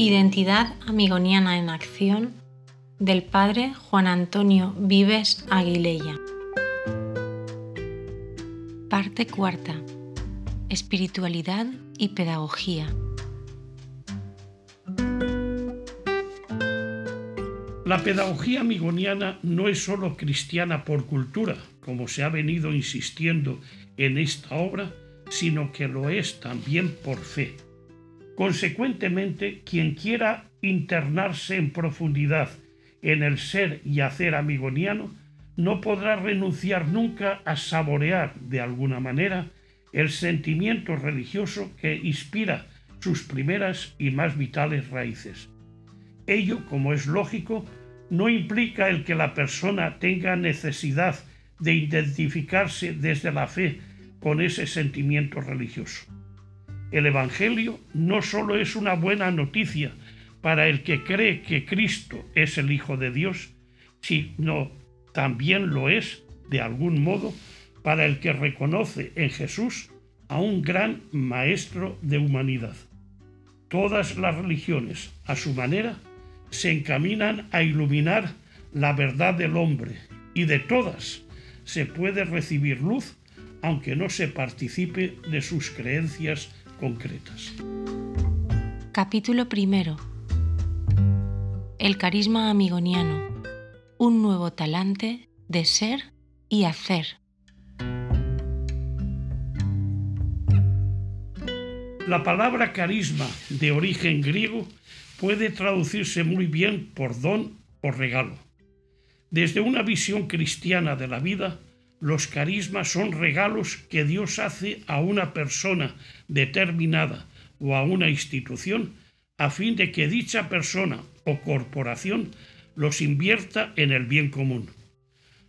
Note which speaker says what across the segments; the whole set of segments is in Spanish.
Speaker 1: Identidad amigoniana en acción del padre Juan Antonio Vives Aguilella. Parte cuarta. Espiritualidad y pedagogía.
Speaker 2: La pedagogía amigoniana no es sólo cristiana por cultura, como se ha venido insistiendo en esta obra, sino que lo es también por fe. Consecuentemente, quien quiera internarse en profundidad en el ser y hacer amigoniano, no podrá renunciar nunca a saborear de alguna manera el sentimiento religioso que inspira sus primeras y más vitales raíces. Ello, como es lógico, no implica el que la persona tenga necesidad de identificarse desde la fe con ese sentimiento religioso. El Evangelio no solo es una buena noticia para el que cree que Cristo es el Hijo de Dios, sino también lo es, de algún modo, para el que reconoce en Jesús a un gran maestro de humanidad. Todas las religiones, a su manera, se encaminan a iluminar la verdad del hombre y de todas se puede recibir luz aunque no se participe de sus creencias concretas.
Speaker 1: Capítulo primero. El carisma amigoniano. Un nuevo talante de ser y hacer.
Speaker 2: La palabra carisma, de origen griego, puede traducirse muy bien por don o regalo. Desde una visión cristiana de la vida, los carismas son regalos que Dios hace a una persona determinada o a una institución a fin de que dicha persona o corporación los invierta en el bien común.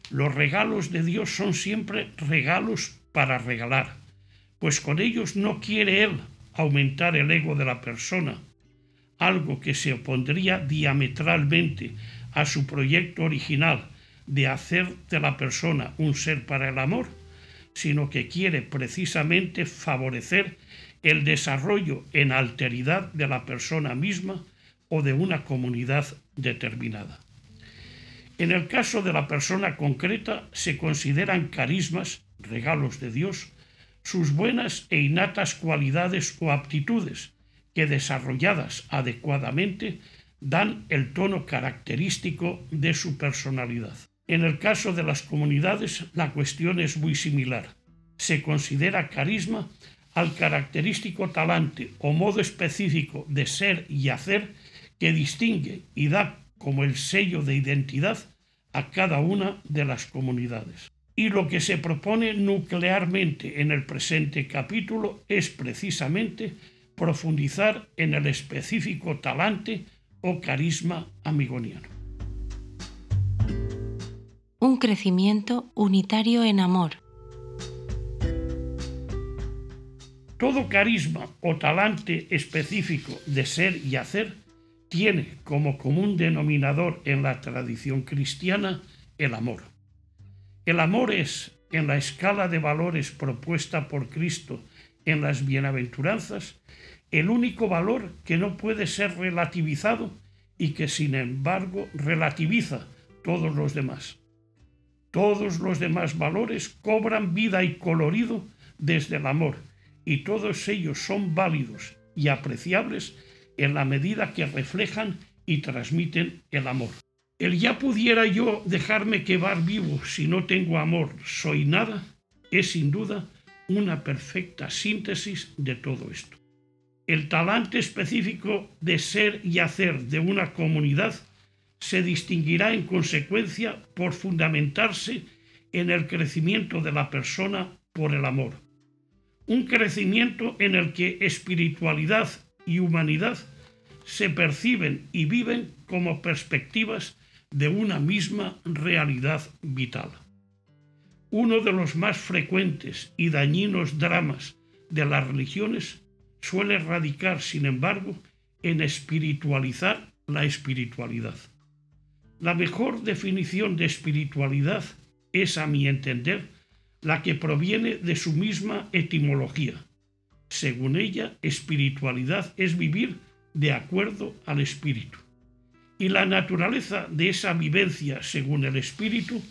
Speaker 2: Los regalos de Dios son siempre regalos para regalar, pues con ellos no quiere Él aumentar el ego de la persona, algo que se opondría diametralmente a su proyecto original, de hacer de la persona un ser para el amor, sino que quiere precisamente favorecer el desarrollo en alteridad de la persona misma o de una comunidad determinada. En el caso de la persona concreta se consideran carismas, regalos de Dios, sus buenas e innatas cualidades o aptitudes que desarrolladas adecuadamente dan el tono característico de su personalidad. En el caso de las comunidades, la cuestión es muy similar. Se considera carisma al característico talante o modo específico de ser y hacer que distingue y da como el sello de identidad a cada una de las comunidades. Y lo que se propone nuclearmente en el presente capítulo es precisamente profundizar en el específico talante o carisma amigoniano
Speaker 1: un crecimiento unitario en amor.
Speaker 2: Todo carisma o talante específico de ser y hacer tiene como común denominador en la tradición cristiana el amor. El amor es, en la escala de valores propuesta por Cristo en las bienaventuranzas, el único valor que no puede ser relativizado y que sin embargo relativiza todos los demás. Todos los demás valores cobran vida y colorido desde el amor y todos ellos son válidos y apreciables en la medida que reflejan y transmiten el amor. El ya pudiera yo dejarme quedar vivo si no tengo amor, soy nada, es sin duda una perfecta síntesis de todo esto. El talante específico de ser y hacer de una comunidad se distinguirá en consecuencia por fundamentarse en el crecimiento de la persona por el amor. Un crecimiento en el que espiritualidad y humanidad se perciben y viven como perspectivas de una misma realidad vital. Uno de los más frecuentes y dañinos dramas de las religiones suele radicar, sin embargo, en espiritualizar la espiritualidad. La mejor definición de espiritualidad es, a mi entender, la que proviene de su misma etimología. Según ella, espiritualidad es vivir de acuerdo al Espíritu. Y la naturaleza de esa vivencia según el Espíritu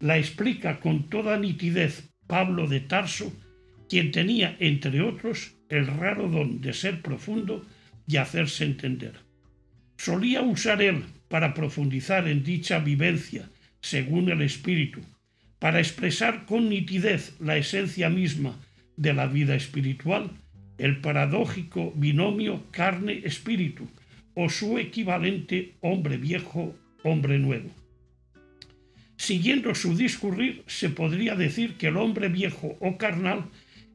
Speaker 2: la explica con toda nitidez Pablo de Tarso, quien tenía, entre otros, el raro don de ser profundo y hacerse entender. Solía usar él para profundizar en dicha vivencia según el Espíritu, para expresar con nitidez la esencia misma de la vida espiritual, el paradójico binomio carne-espíritu o su equivalente hombre viejo, hombre nuevo. Siguiendo su discurrir, se podría decir que el hombre viejo o carnal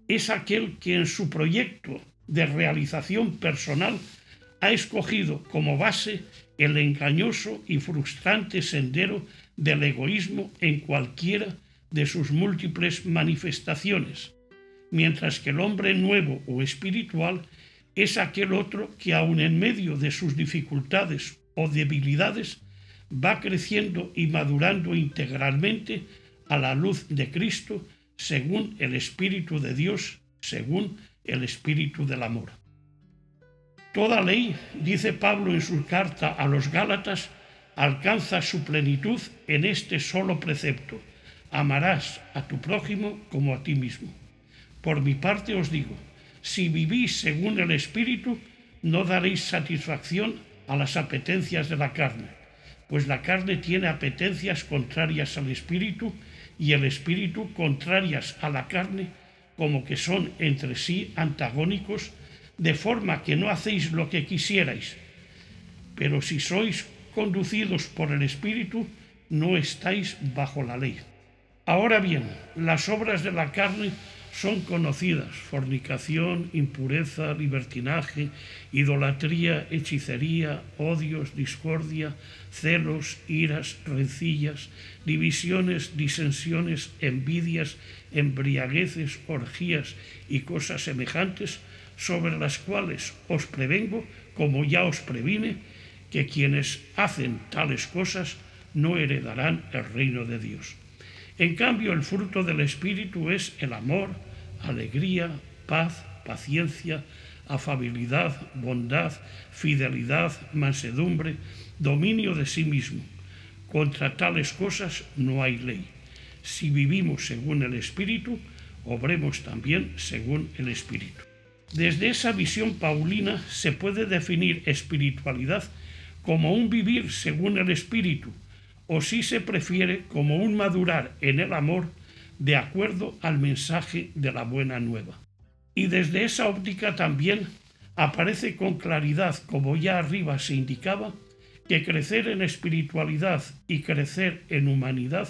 Speaker 2: es aquel que en su proyecto de realización personal ha escogido como base el engañoso y frustrante sendero del egoísmo en cualquiera de sus múltiples manifestaciones, mientras que el hombre nuevo o espiritual es aquel otro que aun en medio de sus dificultades o debilidades va creciendo y madurando integralmente a la luz de Cristo según el Espíritu de Dios, según el Espíritu del amor. Toda ley, dice Pablo en su carta a los Gálatas, alcanza su plenitud en este solo precepto. Amarás a tu prójimo como a ti mismo. Por mi parte os digo, si vivís según el Espíritu, no daréis satisfacción a las apetencias de la carne, pues la carne tiene apetencias contrarias al Espíritu y el Espíritu contrarias a la carne, como que son entre sí antagónicos, de forma que no hacéis lo que quisierais. Pero si sois conducidos por el Espíritu, no estáis bajo la ley. Ahora bien, las obras de la carne son conocidas, fornicación, impureza, libertinaje, idolatría, hechicería, odios, discordia, celos, iras, rencillas, divisiones, disensiones, envidias, embriagueces, orgías y cosas semejantes, sobre las cuales os prevengo, como ya os previne, que quienes hacen tales cosas no heredarán el reino de Dios. En cambio, el fruto del Espíritu es el amor, alegría, paz, paciencia, afabilidad, bondad, fidelidad, mansedumbre, dominio de sí mismo. Contra tales cosas no hay ley. Si vivimos según el Espíritu, obremos también según el Espíritu. Desde esa visión paulina se puede definir espiritualidad como un vivir según el Espíritu, o si se prefiere como un madurar en el amor de acuerdo al mensaje de la buena nueva. Y desde esa óptica también aparece con claridad, como ya arriba se indicaba, que crecer en espiritualidad y crecer en humanidad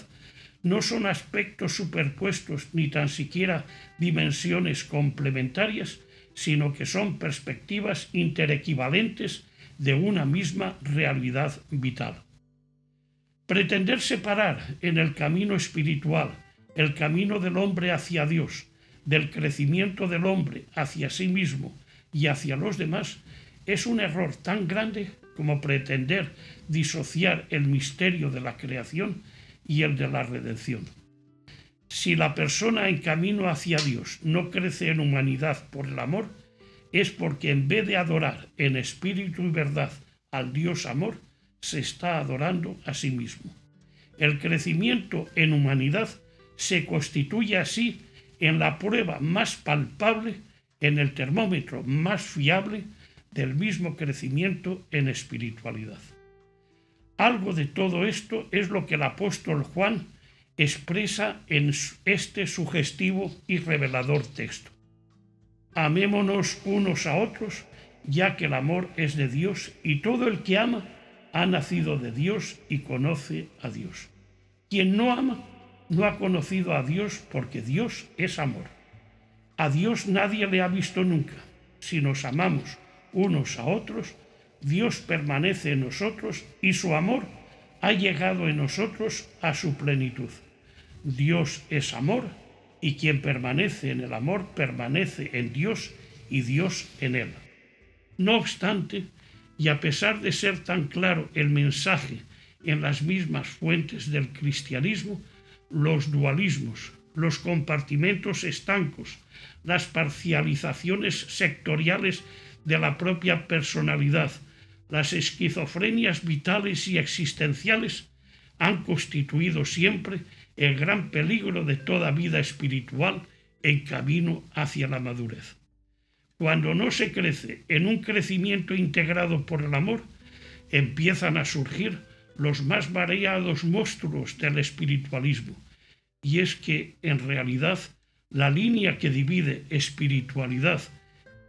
Speaker 2: no son aspectos superpuestos ni tan siquiera dimensiones complementarias, sino que son perspectivas interequivalentes de una misma realidad vital. Pretender separar en el camino espiritual el camino del hombre hacia Dios, del crecimiento del hombre hacia sí mismo y hacia los demás, es un error tan grande como pretender disociar el misterio de la creación y el de la redención. Si la persona en camino hacia Dios no crece en humanidad por el amor, es porque en vez de adorar en espíritu y verdad al Dios amor, se está adorando a sí mismo. El crecimiento en humanidad se constituye así en la prueba más palpable, en el termómetro más fiable del mismo crecimiento en espiritualidad. Algo de todo esto es lo que el apóstol Juan expresa en este sugestivo y revelador texto. Amémonos unos a otros, ya que el amor es de Dios y todo el que ama ha nacido de Dios y conoce a Dios. Quien no ama no ha conocido a Dios porque Dios es amor. A Dios nadie le ha visto nunca. Si nos amamos unos a otros, Dios permanece en nosotros y su amor ha llegado en nosotros a su plenitud. Dios es amor y quien permanece en el amor permanece en Dios y Dios en él. No obstante, y a pesar de ser tan claro el mensaje en las mismas fuentes del cristianismo, los dualismos, los compartimentos estancos, las parcializaciones sectoriales de la propia personalidad, las esquizofrenias vitales y existenciales han constituido siempre el gran peligro de toda vida espiritual en camino hacia la madurez. Cuando no se crece en un crecimiento integrado por el amor, empiezan a surgir los más variados monstruos del espiritualismo. Y es que, en realidad, la línea que divide espiritualidad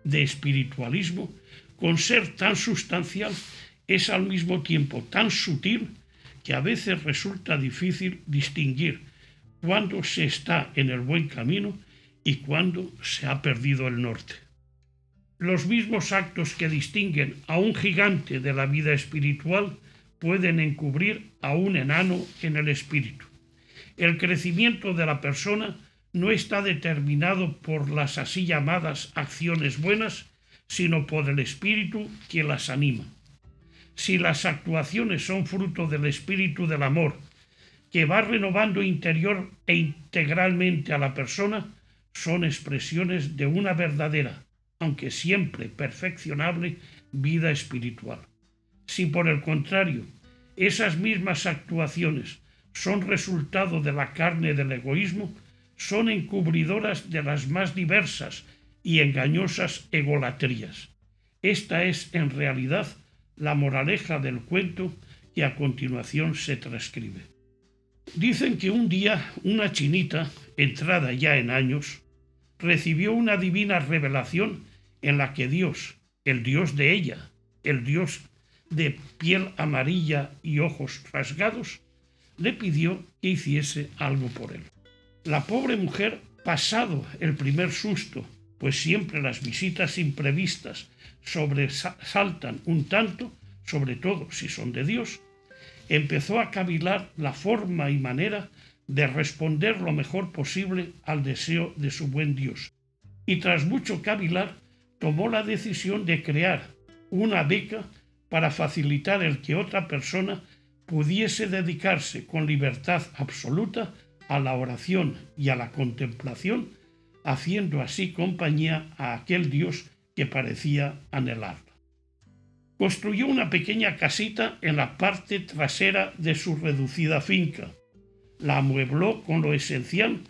Speaker 2: de espiritualismo, con ser tan sustancial, es al mismo tiempo tan sutil que a veces resulta difícil distinguir cuándo se está en el buen camino y cuándo se ha perdido el norte. Los mismos actos que distinguen a un gigante de la vida espiritual pueden encubrir a un enano en el espíritu. El crecimiento de la persona no está determinado por las así llamadas acciones buenas, sino por el espíritu que las anima. Si las actuaciones son fruto del espíritu del amor, que va renovando interior e integralmente a la persona, son expresiones de una verdadera, aunque siempre perfeccionable, vida espiritual. Si por el contrario esas mismas actuaciones son resultado de la carne del egoísmo, son encubridoras de las más diversas y engañosas egolatrías. Esta es en realidad la moraleja del cuento que a continuación se transcribe. Dicen que un día una chinita, entrada ya en años, recibió una divina revelación en la que Dios, el Dios de ella, el Dios de piel amarilla y ojos rasgados, le pidió que hiciese algo por él. La pobre mujer, pasado el primer susto, pues siempre las visitas imprevistas sobresaltan un tanto, sobre todo si son de Dios, empezó a cavilar la forma y manera de responder lo mejor posible al deseo de su buen Dios. Y tras mucho cavilar, tomó la decisión de crear una beca para facilitar el que otra persona pudiese dedicarse con libertad absoluta a la oración y a la contemplación, haciendo así compañía a aquel Dios que parecía anhelarla. Construyó una pequeña casita en la parte trasera de su reducida finca, la amuebló con lo esencial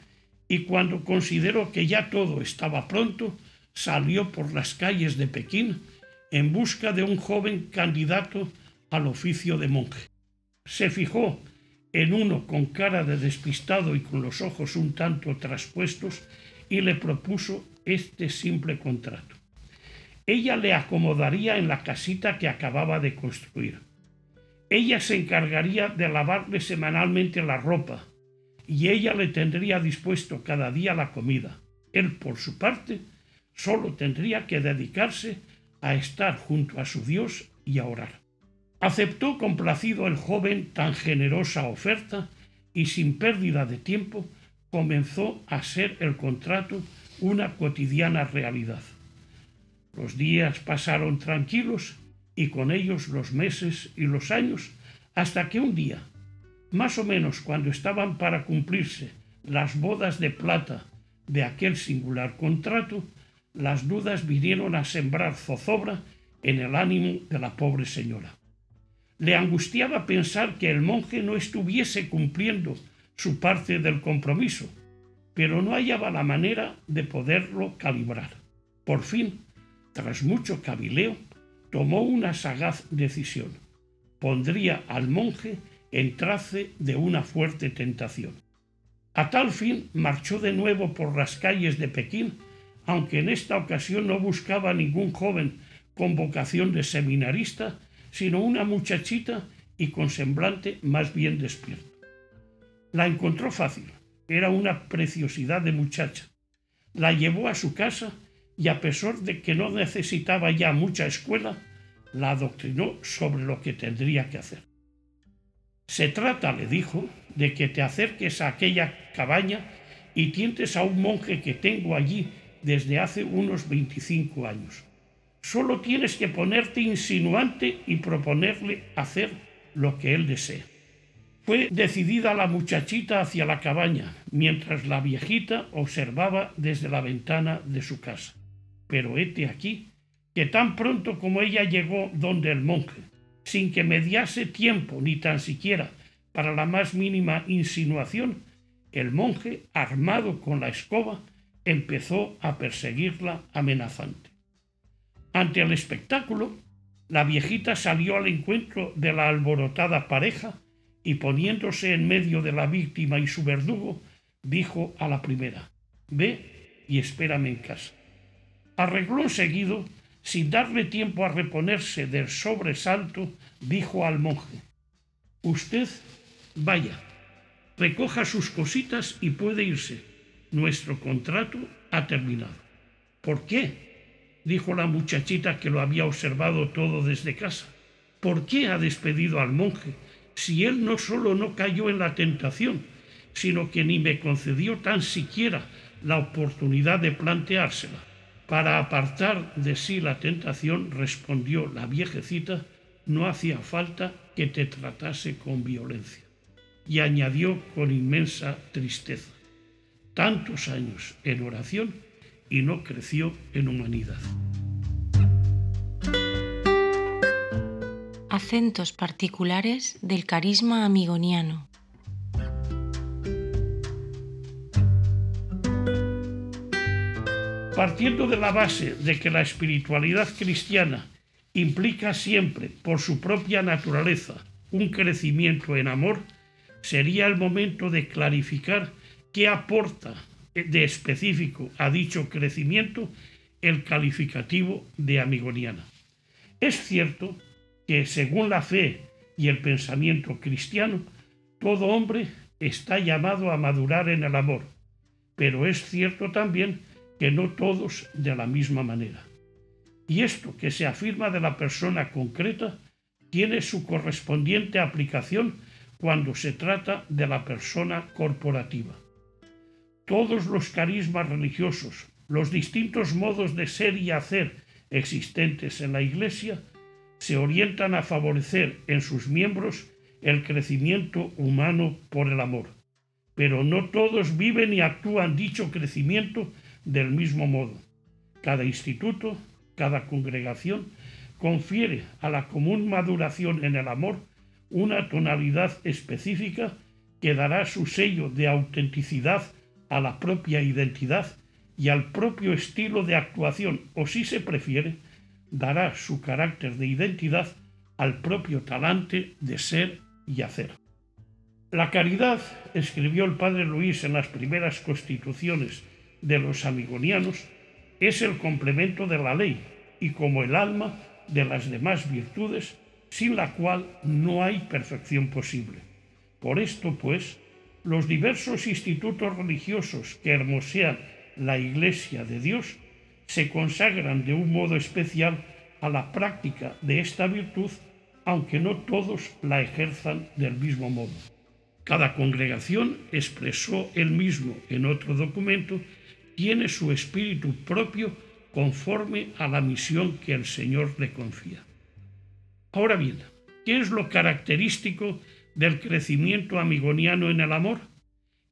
Speaker 2: y cuando consideró que ya todo estaba pronto, salió por las calles de Pekín en busca de un joven candidato al oficio de monje. Se fijó en uno con cara de despistado y con los ojos un tanto traspuestos y le propuso este simple contrato. Ella le acomodaría en la casita que acababa de construir. Ella se encargaría de lavarle semanalmente la ropa y ella le tendría dispuesto cada día la comida. Él, por su parte, solo tendría que dedicarse a estar junto a su Dios y a orar. Aceptó complacido el joven tan generosa oferta y sin pérdida de tiempo comenzó a ser el contrato una cotidiana realidad. Los días pasaron tranquilos y con ellos los meses y los años hasta que un día, más o menos cuando estaban para cumplirse las bodas de plata de aquel singular contrato, las dudas vinieron a sembrar zozobra en el ánimo de la pobre señora. Le angustiaba pensar que el monje no estuviese cumpliendo su parte del compromiso, pero no hallaba la manera de poderlo calibrar. Por fin, tras mucho cavileo, tomó una sagaz decisión. Pondría al monje en trace de una fuerte tentación. A tal fin marchó de nuevo por las calles de Pekín aunque en esta ocasión no buscaba ningún joven con vocación de seminarista, sino una muchachita y con semblante más bien despierto. La encontró fácil, era una preciosidad de muchacha. La llevó a su casa y a pesar de que no necesitaba ya mucha escuela, la adoctrinó sobre lo que tendría que hacer. Se trata, le dijo, de que te acerques a aquella cabaña y tientes a un monje que tengo allí desde hace unos 25 años. Solo tienes que ponerte insinuante y proponerle hacer lo que él desea. Fue decidida la muchachita hacia la cabaña, mientras la viejita observaba desde la ventana de su casa. Pero hete aquí que tan pronto como ella llegó donde el monje, sin que mediase tiempo ni tan siquiera para la más mínima insinuación, el monje, armado con la escoba, empezó a perseguirla amenazante. Ante el espectáculo, la viejita salió al encuentro de la alborotada pareja y poniéndose en medio de la víctima y su verdugo, dijo a la primera, Ve y espérame en casa. Arregló seguido, sin darle tiempo a reponerse del sobresalto, dijo al monje, Usted vaya, recoja sus cositas y puede irse. Nuestro contrato ha terminado. ¿Por qué? dijo la muchachita que lo había observado todo desde casa. ¿Por qué ha despedido al monje si él no solo no cayó en la tentación, sino que ni me concedió tan siquiera la oportunidad de planteársela? Para apartar de sí la tentación, respondió la viejecita, no hacía falta que te tratase con violencia. Y añadió con inmensa tristeza, tantos años en oración y no creció en humanidad.
Speaker 1: Acentos particulares del carisma amigoniano.
Speaker 2: Partiendo de la base de que la espiritualidad cristiana implica siempre, por su propia naturaleza, un crecimiento en amor, sería el momento de clarificar qué aporta de específico a dicho crecimiento el calificativo de amigoniana. Es cierto que según la fe y el pensamiento cristiano, todo hombre está llamado a madurar en el amor, pero es cierto también que no todos de la misma manera. Y esto que se afirma de la persona concreta tiene su correspondiente aplicación cuando se trata de la persona corporativa todos los carismas religiosos, los distintos modos de ser y hacer existentes en la Iglesia, se orientan a favorecer en sus miembros el crecimiento humano por el amor. Pero no todos viven y actúan dicho crecimiento del mismo modo. Cada instituto, cada congregación, confiere a la común maduración en el amor una tonalidad específica que dará su sello de autenticidad a la propia identidad y al propio estilo de actuación, o si se prefiere, dará su carácter de identidad al propio talante de ser y hacer. La caridad, escribió el padre Luis en las primeras constituciones de los amigonianos, es el complemento de la ley y como el alma de las demás virtudes, sin la cual no hay perfección posible. Por esto, pues, los diversos institutos religiosos que hermosean la Iglesia de Dios se consagran de un modo especial a la práctica de esta virtud, aunque no todos la ejerzan del mismo modo. Cada congregación expresó el mismo en otro documento, tiene su espíritu propio conforme a la misión que el Señor le confía. Ahora bien, ¿qué es lo característico del crecimiento amigoniano en el amor?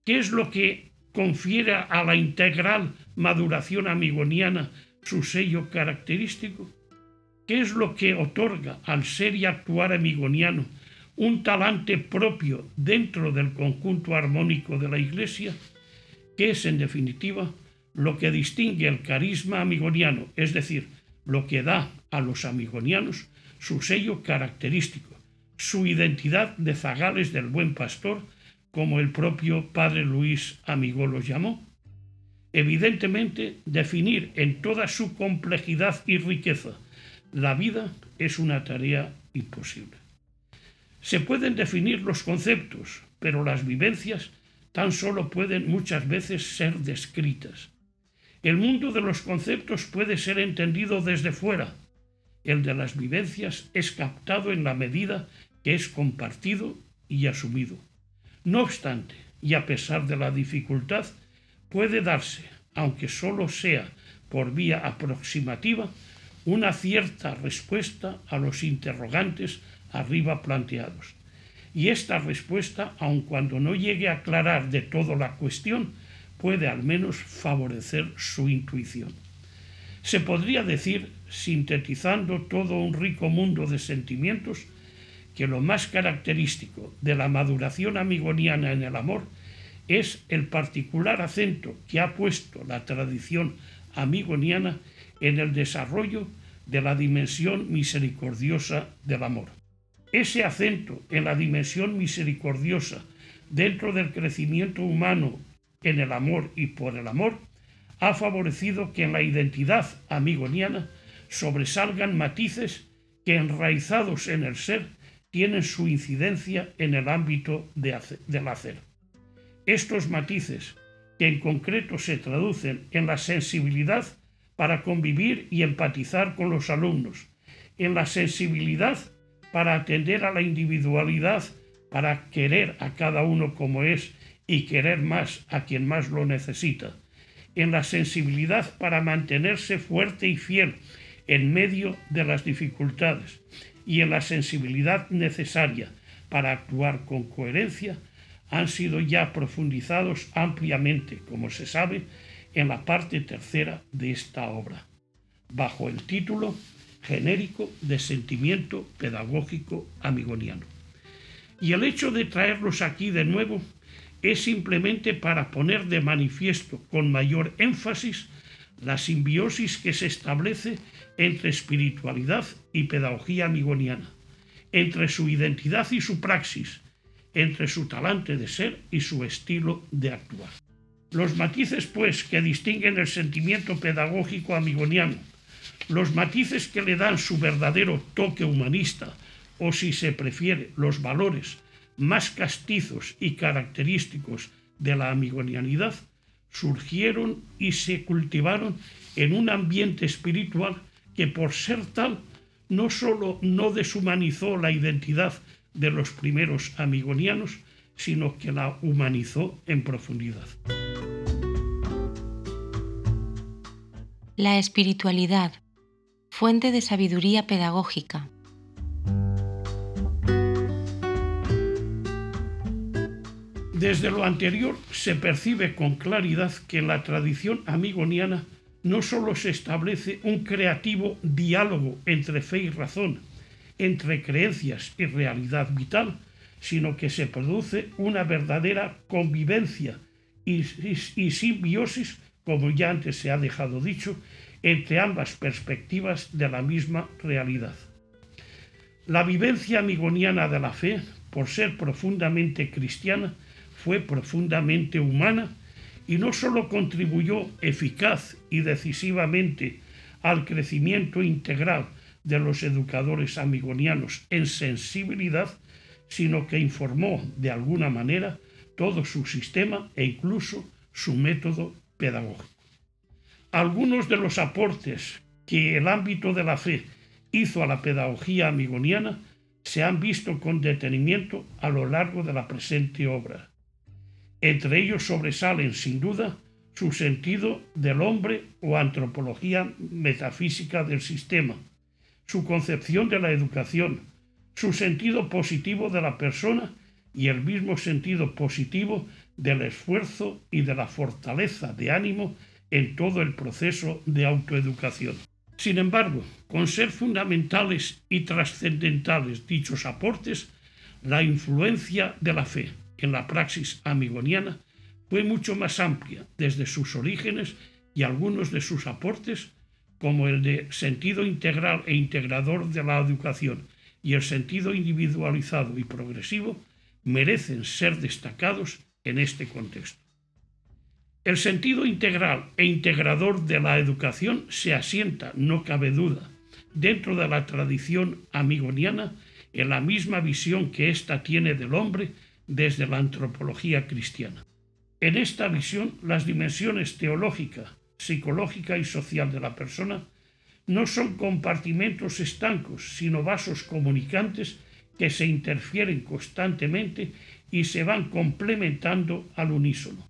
Speaker 2: ¿Qué es lo que confiere a la integral maduración amigoniana su sello característico? ¿Qué es lo que otorga al ser y actuar amigoniano un talante propio dentro del conjunto armónico de la Iglesia? ¿Qué es, en definitiva, lo que distingue el carisma amigoniano, es decir, lo que da a los amigonianos su sello característico, su identidad de zagales del buen pastor, como el propio padre Luis Amigo los llamó. Evidentemente, definir en toda su complejidad y riqueza la vida es una tarea imposible. Se pueden definir los conceptos, pero las vivencias tan solo pueden muchas veces ser descritas. El mundo de los conceptos puede ser entendido desde fuera. El de las vivencias es captado en la medida que es compartido y asumido. No obstante, y a pesar de la dificultad, puede darse, aunque solo sea por vía aproximativa, una cierta respuesta a los interrogantes arriba planteados. Y esta respuesta, aun cuando no llegue a aclarar de todo la cuestión, puede al menos favorecer su intuición. Se podría decir, sintetizando todo un rico mundo de sentimientos, que lo más característico de la maduración amigoniana en el amor es el particular acento que ha puesto la tradición amigoniana en el desarrollo de la dimensión misericordiosa del amor. Ese acento en la dimensión misericordiosa dentro del crecimiento humano en el amor y por el amor ha favorecido que en la identidad amigoniana sobresalgan matices que enraizados en el ser tienen su incidencia en el ámbito del hacer. Estos matices, que en concreto se traducen en la sensibilidad para convivir y empatizar con los alumnos, en la sensibilidad para atender a la individualidad, para querer a cada uno como es y querer más a quien más lo necesita, en la sensibilidad para mantenerse fuerte y fiel en medio de las dificultades y en la sensibilidad necesaria para actuar con coherencia han sido ya profundizados ampliamente, como se sabe, en la parte tercera de esta obra, bajo el título genérico de sentimiento pedagógico amigoniano. Y el hecho de traerlos aquí de nuevo es simplemente para poner de manifiesto con mayor énfasis la simbiosis que se establece entre espiritualidad y pedagogía amigoniana, entre su identidad y su praxis, entre su talante de ser y su estilo de actuar. Los matices, pues, que distinguen el sentimiento pedagógico amigoniano, los matices que le dan su verdadero toque humanista, o si se prefiere, los valores más castizos y característicos de la amigonianidad, surgieron y se cultivaron en un ambiente espiritual que por ser tal no sólo no deshumanizó la identidad de los primeros amigonianos, sino que la humanizó en profundidad.
Speaker 1: La espiritualidad, fuente de sabiduría pedagógica.
Speaker 2: Desde lo anterior se percibe con claridad que la tradición amigoniana no sólo se establece un creativo diálogo entre fe y razón, entre creencias y realidad vital, sino que se produce una verdadera convivencia y, simbiosis, como ya antes se ha dejado dicho, entre ambas perspectivas de la misma realidad. La vivencia amigoniana de la fe, por ser profundamente cristiana, fue profundamente humana y no sólo contribuyó eficaz y decisivamente al crecimiento integral de los educadores amigonianos en sensibilidad, sino que informó de alguna manera todo su sistema e incluso su método pedagógico. Algunos de los aportes que el ámbito de la fe hizo a la pedagogía amigoniana se han visto con detenimiento a lo largo de la presente obra. Entre ellos sobresalen, sin duda, su sentido del hombre o antropología metafísica del sistema, su concepción de la educación, su sentido positivo de la persona y el mismo sentido positivo del esfuerzo y de la fortaleza de ánimo en todo el proceso de autoeducación. Sin embargo, con ser fundamentales y trascendentales dichos aportes, la influencia de la fe en la praxis amigoniana fue mucho más amplia desde sus orígenes y algunos de sus aportes como el de sentido integral e integrador de la educación y el sentido individualizado y progresivo, merecen ser destacados en este contexto. El sentido integral e integrador de la educación se asienta, no cabe duda, dentro de la tradición amigoniana en la misma visión que ésta tiene del hombre desde la antropología cristiana. En esta visión, las dimensiones teológica, psicológica y social de la persona no son compartimentos estancos, sino vasos comunicantes que se interfieren constantemente y se van complementando al unísono,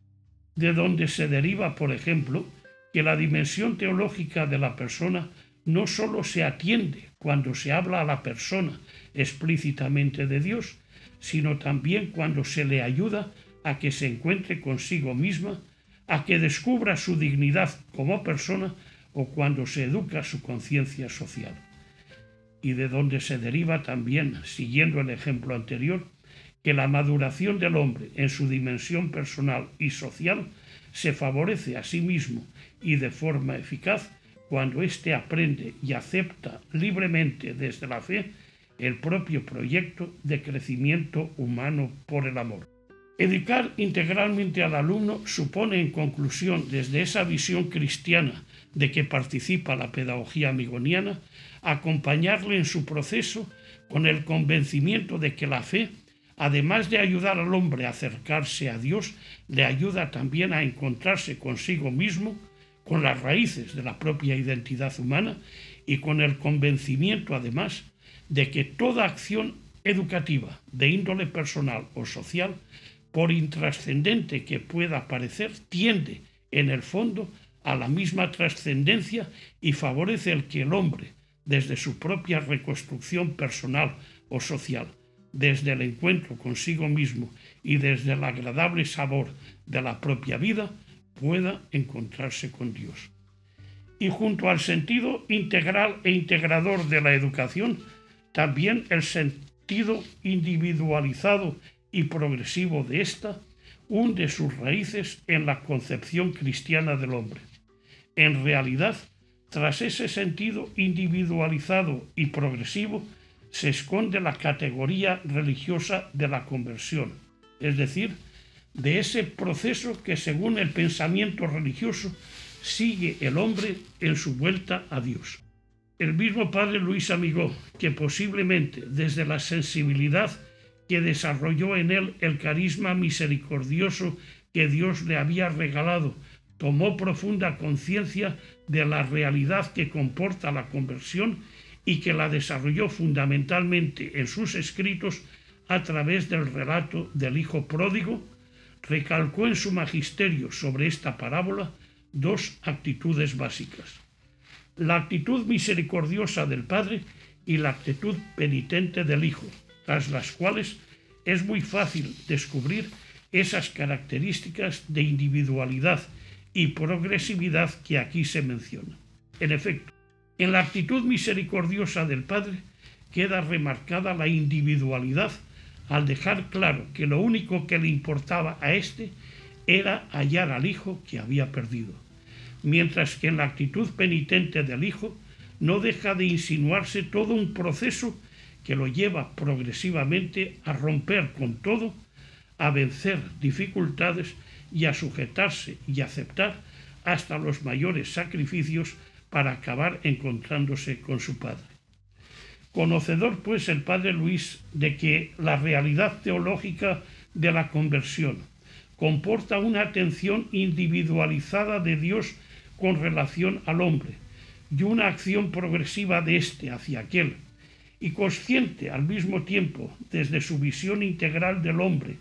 Speaker 2: de donde se deriva, por ejemplo, que la dimensión teológica de la persona no sólo se atiende cuando se habla a la persona explícitamente de Dios, sino también cuando se le ayuda a que se encuentre consigo misma, a que descubra su dignidad como persona o cuando se educa su conciencia social. Y de donde se deriva también, siguiendo el ejemplo anterior, que la maduración del hombre en su dimensión personal y social se favorece a sí mismo y de forma eficaz cuando éste aprende y acepta libremente desde la fe el propio proyecto de crecimiento humano por el amor. Educar integralmente al alumno supone, en conclusión, desde esa visión cristiana de que participa la pedagogía amigoniana, acompañarle en su proceso con el convencimiento de que la fe, además de ayudar al hombre a acercarse a Dios, le ayuda también a encontrarse consigo mismo, con las raíces de la propia identidad humana y con el convencimiento, además, de que toda acción educativa de índole personal o social, por intrascendente que pueda parecer, tiende en el fondo a la misma trascendencia y favorece el que el hombre, desde su propia reconstrucción personal o social, desde el encuentro consigo mismo y desde el agradable sabor de la propia vida, pueda encontrarse con Dios. Y junto al sentido integral e integrador de la educación, también el sentido individualizado y progresivo de ésta hunde sus raíces en la concepción cristiana del hombre. En realidad, tras ese sentido individualizado y progresivo, se esconde la categoría religiosa de la conversión, es decir, de ese proceso que según el pensamiento religioso sigue el hombre en su vuelta a Dios el mismo padre Luis Amigó, que posiblemente desde la sensibilidad que desarrolló en él el carisma misericordioso que Dios le había regalado, tomó profunda conciencia de la realidad que comporta la conversión y que la desarrolló fundamentalmente en sus escritos a través del relato del Hijo Pródigo, recalcó en su magisterio sobre esta parábola dos actitudes básicas la actitud misericordiosa del Padre y la actitud penitente del Hijo, tras las cuales es muy fácil descubrir esas características de individualidad y progresividad que aquí se menciona. En efecto, en la actitud misericordiosa del Padre queda remarcada la individualidad al dejar claro que lo único que le importaba a éste era hallar al Hijo que había perdido mientras que en la actitud penitente del Hijo no deja de insinuarse todo un proceso que lo lleva progresivamente a romper con todo, a vencer dificultades y a sujetarse y aceptar hasta los mayores sacrificios para acabar encontrándose con su Padre. Conocedor pues el Padre Luis de que la realidad teológica de la conversión comporta una atención individualizada de Dios con relación al hombre y una acción progresiva de éste hacia aquel, y consciente al mismo tiempo desde su visión integral del hombre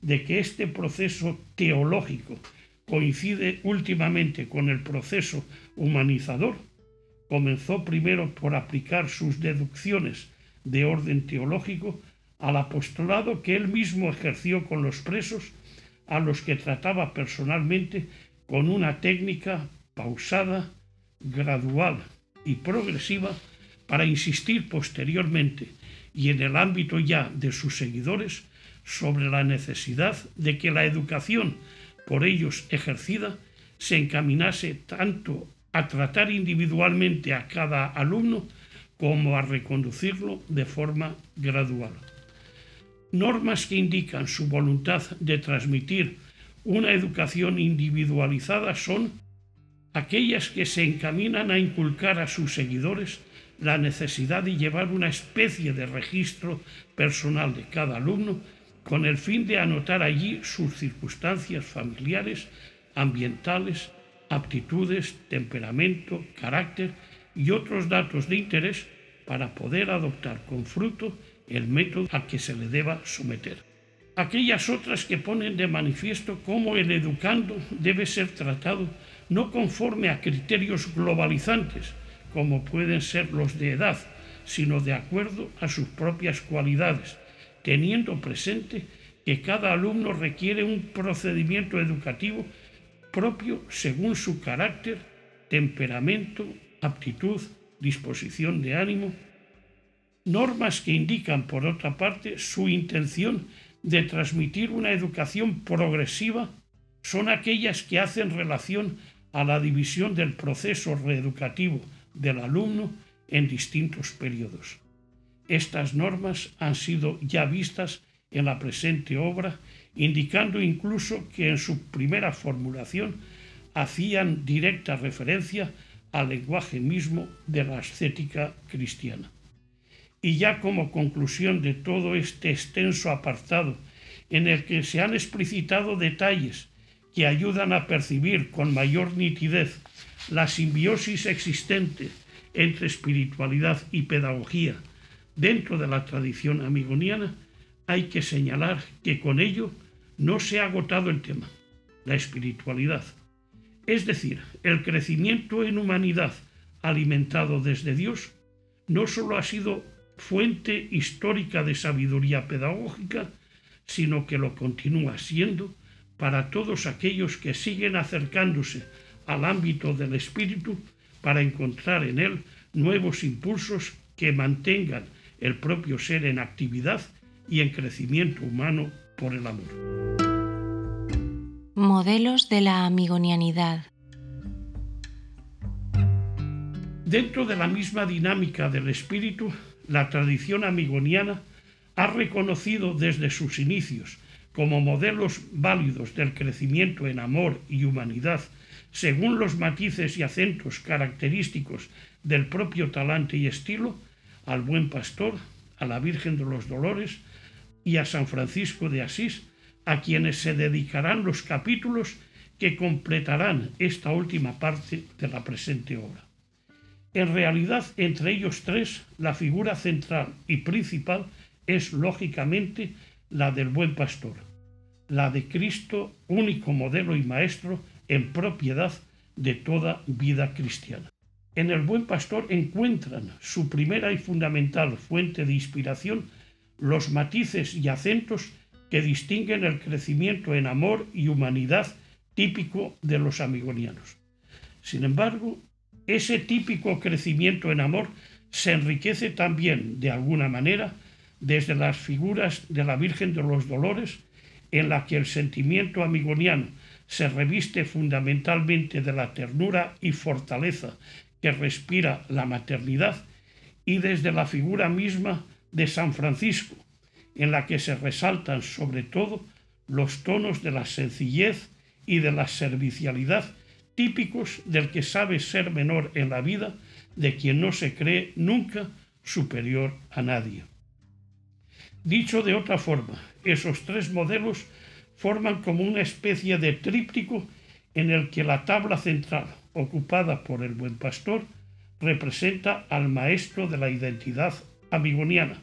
Speaker 2: de que este proceso teológico coincide últimamente con el proceso humanizador, comenzó primero por aplicar sus deducciones de orden teológico al apostolado que él mismo ejerció con los presos, a los que trataba personalmente con una técnica pausada, gradual y progresiva para insistir posteriormente y en el ámbito ya de sus seguidores sobre la necesidad de que la educación por ellos ejercida se encaminase tanto a tratar individualmente a cada alumno como a reconducirlo de forma gradual. Normas que indican su voluntad de transmitir una educación individualizada son aquellas que se encaminan a inculcar a sus seguidores la necesidad de llevar una especie de registro personal de cada alumno con el fin de anotar allí sus circunstancias familiares, ambientales, aptitudes, temperamento, carácter y otros datos de interés para poder adoptar con fruto el método a que se le deba someter. Aquellas otras que ponen de manifiesto cómo el educando debe ser tratado no conforme a criterios globalizantes, como pueden ser los de edad, sino de acuerdo a sus propias cualidades, teniendo presente que cada alumno requiere un procedimiento educativo propio según su carácter, temperamento, aptitud, disposición de ánimo, normas que indican, por otra parte, su intención de transmitir una educación progresiva son aquellas que hacen relación a la división del proceso reeducativo del alumno en distintos periodos. Estas normas han sido ya vistas en la presente obra, indicando incluso que en su primera formulación hacían directa referencia al lenguaje mismo de la ascética cristiana. Y ya como conclusión de todo este extenso apartado en el que se han explicitado detalles que ayudan a percibir con mayor nitidez la simbiosis existente entre espiritualidad y pedagogía dentro de la tradición amigoniana, hay que señalar que con ello no se ha agotado el tema, la espiritualidad. Es decir, el crecimiento en humanidad alimentado desde Dios no solo ha sido fuente histórica de sabiduría pedagógica, sino que lo continúa siendo para todos aquellos que siguen acercándose al ámbito del espíritu para encontrar en él nuevos impulsos que mantengan el propio ser en actividad y en crecimiento humano por el amor.
Speaker 1: Modelos de la amigonianidad.
Speaker 2: Dentro de la misma dinámica del espíritu, la tradición amigoniana ha reconocido desde sus inicios como modelos válidos del crecimiento en amor y humanidad, según los matices y acentos característicos del propio talante y estilo, al buen pastor, a la Virgen de los Dolores y a San Francisco de Asís, a quienes se dedicarán los capítulos que completarán esta última parte de la presente obra. En realidad, entre ellos tres, la figura central y principal es lógicamente la del buen pastor, la de Cristo, único modelo y maestro en propiedad de toda vida cristiana. En el buen pastor encuentran su primera y fundamental fuente de inspiración los matices y acentos que distinguen el crecimiento en amor y humanidad típico de los amigonianos. Sin embargo, ese típico crecimiento en amor se enriquece también, de alguna manera, desde las figuras de la Virgen de los Dolores, en la que el sentimiento amigoniano se reviste fundamentalmente de la ternura y fortaleza que respira la maternidad, y desde la figura misma de San Francisco, en la que se resaltan sobre todo los tonos de la sencillez y de la servicialidad típicos del que sabe ser menor en la vida, de quien no se cree nunca superior a nadie. Dicho de otra forma, esos tres modelos forman como una especie de tríptico en el que la tabla central, ocupada por el buen pastor, representa al maestro de la identidad amigoniana,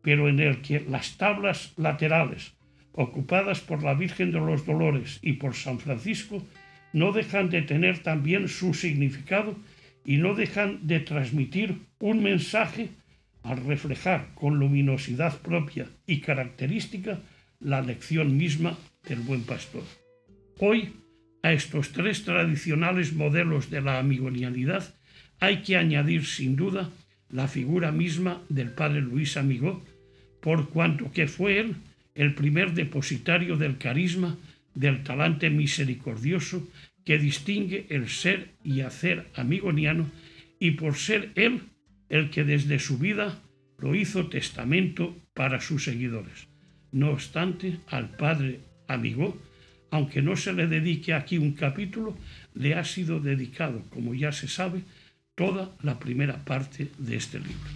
Speaker 2: pero en el que las tablas laterales, ocupadas por la Virgen de los Dolores y por San Francisco, no dejan de tener también su significado y no dejan de transmitir un mensaje al reflejar con luminosidad propia y característica la lección misma del buen pastor. Hoy, a estos tres tradicionales modelos de la amigonialidad hay que añadir sin duda la figura misma del padre Luis Amigó, por cuanto que fue él el primer depositario del carisma del talante misericordioso que distingue el ser y hacer amigoniano y por ser él el que desde su vida lo hizo testamento para sus seguidores. No obstante, al padre Amigo, aunque no se le dedique aquí un capítulo, le ha sido dedicado, como ya se sabe, toda la primera parte de este libro.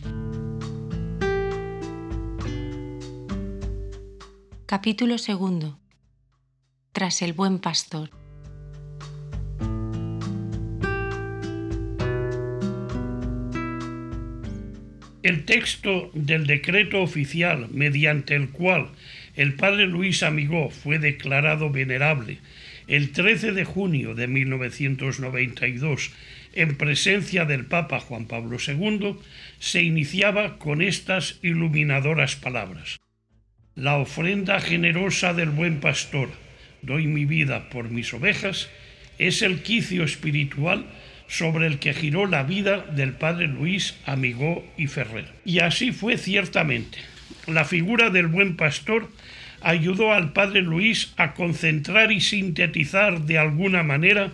Speaker 1: Capítulo segundo. Tras el buen pastor.
Speaker 2: El texto del decreto oficial mediante el cual el padre Luis Amigó fue declarado venerable el 13 de junio de 1992 en presencia del Papa Juan Pablo II, se iniciaba con estas iluminadoras palabras. La ofrenda generosa del buen pastor, doy mi vida por mis ovejas, es el quicio espiritual sobre el que giró la vida del padre Luis Amigó y Ferrer. Y así fue ciertamente. La figura del buen pastor ayudó al padre Luis a concentrar y sintetizar de alguna manera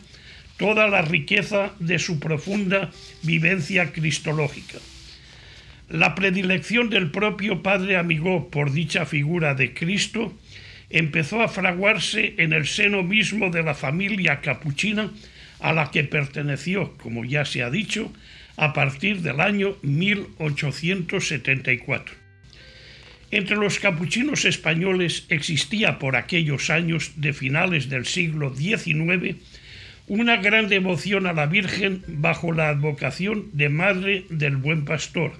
Speaker 2: toda la riqueza de su profunda vivencia cristológica. La predilección del propio padre Amigó por dicha figura de Cristo empezó a fraguarse en el seno mismo de la familia capuchina a la que perteneció, como ya se ha dicho, a partir del año 1874. Entre los capuchinos españoles existía por aquellos años de finales del siglo XIX una gran devoción a la Virgen bajo la advocación de Madre del Buen Pastor.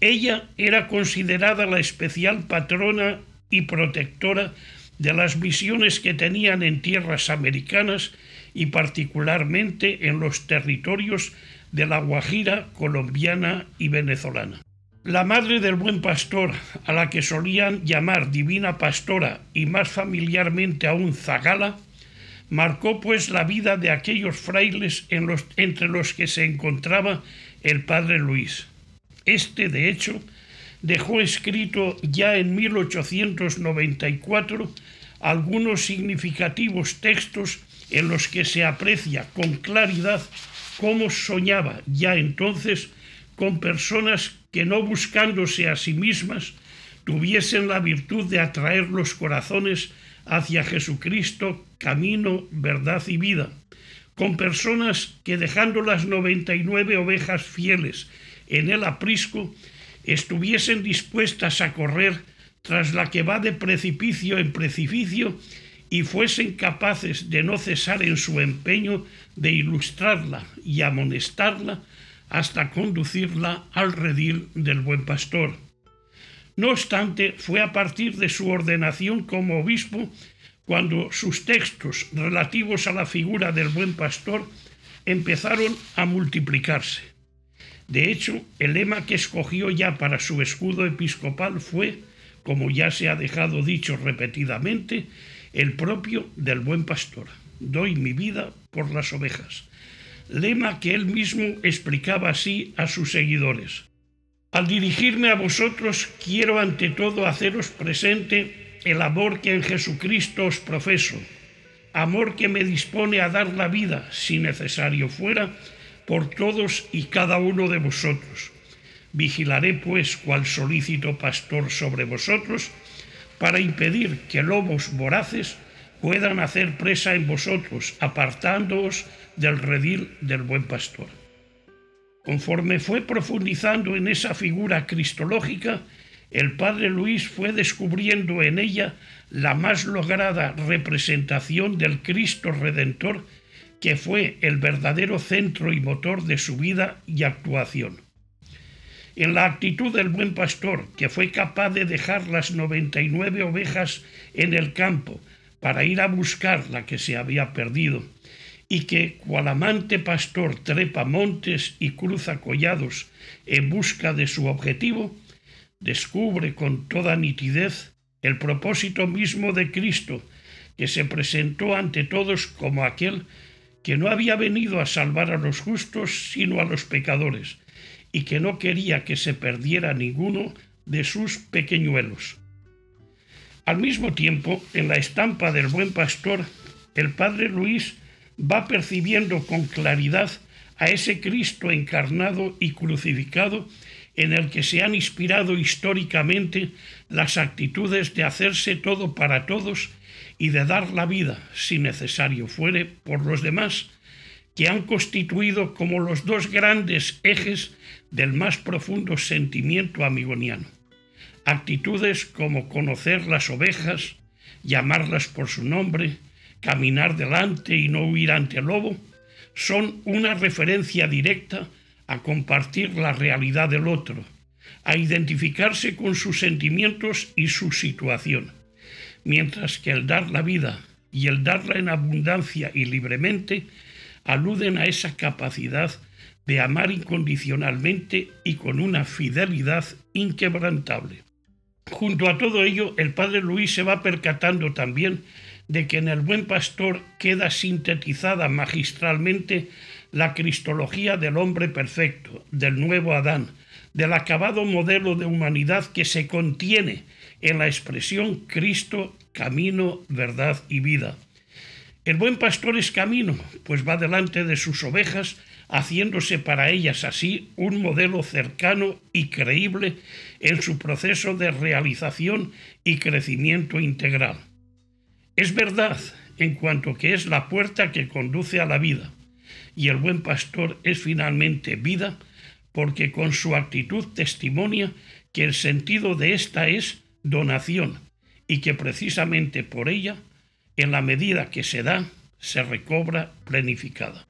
Speaker 2: Ella era considerada la especial patrona y protectora de las misiones que tenían en tierras americanas y particularmente en los territorios de la Guajira colombiana y venezolana. La madre del buen pastor, a la que solían llamar divina pastora y más familiarmente aún zagala, marcó pues la vida de aquellos frailes entre los que se encontraba el padre Luis. Este, de hecho, dejó escrito ya en 1894 algunos significativos textos en los que se aprecia con claridad cómo soñaba ya entonces con personas que no buscándose a sí mismas tuviesen la virtud de atraer los corazones hacia Jesucristo, camino, verdad y vida, con personas que dejando las 99 ovejas fieles en el aprisco, estuviesen dispuestas a correr tras la que va de precipicio en precipicio y fuesen capaces de no cesar en su empeño de ilustrarla y amonestarla hasta conducirla al redil del buen pastor. No obstante, fue a partir de su ordenación como obispo cuando sus textos relativos a la figura del buen pastor empezaron a multiplicarse. De hecho, el lema que escogió ya para su escudo episcopal fue, como ya se ha dejado dicho repetidamente, el propio del buen pastor. Doy mi vida por las ovejas. Lema que él mismo explicaba así a sus seguidores. Al dirigirme a vosotros, quiero ante todo haceros presente el amor que en Jesucristo os profeso, amor que me dispone a dar la vida, si necesario fuera, por todos y cada uno de vosotros. Vigilaré, pues, cual solícito pastor sobre vosotros, para impedir que lobos voraces puedan hacer presa en vosotros, apartándoos del redil del buen pastor. Conforme fue profundizando en esa figura cristológica, el padre Luis fue descubriendo en ella la más lograda representación del Cristo Redentor, que fue el verdadero centro y motor de su vida y actuación en la actitud del buen pastor, que fue capaz de dejar las 99 ovejas en el campo para ir a buscar la que se había perdido, y que, cual amante pastor, trepa montes y cruza collados en busca de su objetivo, descubre con toda nitidez el propósito mismo de Cristo, que se presentó ante todos como aquel que no había venido a salvar a los justos, sino a los pecadores, y que no quería que se perdiera ninguno de sus pequeñuelos. Al mismo tiempo, en la estampa del buen pastor, el padre Luis va percibiendo con claridad a ese Cristo encarnado y crucificado en el que se han inspirado históricamente las actitudes de hacerse todo para todos y de dar la vida, si necesario fuere, por los demás, que han constituido como los dos grandes ejes del más profundo sentimiento amigoniano. Actitudes como conocer las ovejas, llamarlas por su nombre, caminar delante y no huir ante el lobo, son una referencia directa a compartir la realidad del otro, a identificarse con sus sentimientos y su situación, mientras que el dar la vida y el darla en abundancia y libremente aluden a esa capacidad de amar incondicionalmente y con una fidelidad inquebrantable. Junto a todo ello, el padre Luis se va percatando también de que en el buen pastor queda sintetizada magistralmente la cristología del hombre perfecto, del nuevo Adán, del acabado modelo de humanidad que se contiene en la expresión Cristo, camino, verdad y vida. El buen pastor es camino, pues va delante de sus ovejas, haciéndose para ellas así un modelo cercano y creíble en su proceso de realización y crecimiento integral. Es verdad en cuanto que es la puerta que conduce a la vida, y el buen pastor es finalmente vida, porque con su actitud testimonia que el sentido de esta es donación, y que precisamente por ella, en la medida que se da, se recobra planificada.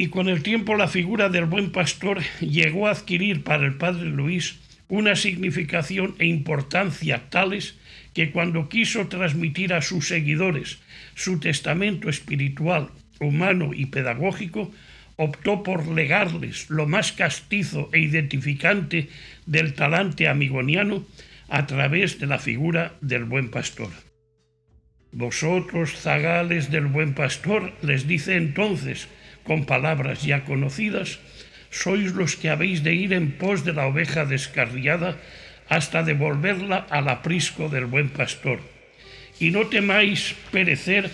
Speaker 2: Y con el tiempo la figura del buen pastor llegó a adquirir para el padre Luis una significación e importancia tales que cuando quiso transmitir a sus seguidores su testamento espiritual, humano y pedagógico, optó por legarles lo más castizo e identificante del talante amigoniano a través de la figura del buen pastor. Vosotros, zagales del buen pastor, les dice entonces, con palabras ya conocidas, sois los que habéis de ir en pos de la oveja descarriada hasta devolverla al aprisco del buen pastor. Y no temáis perecer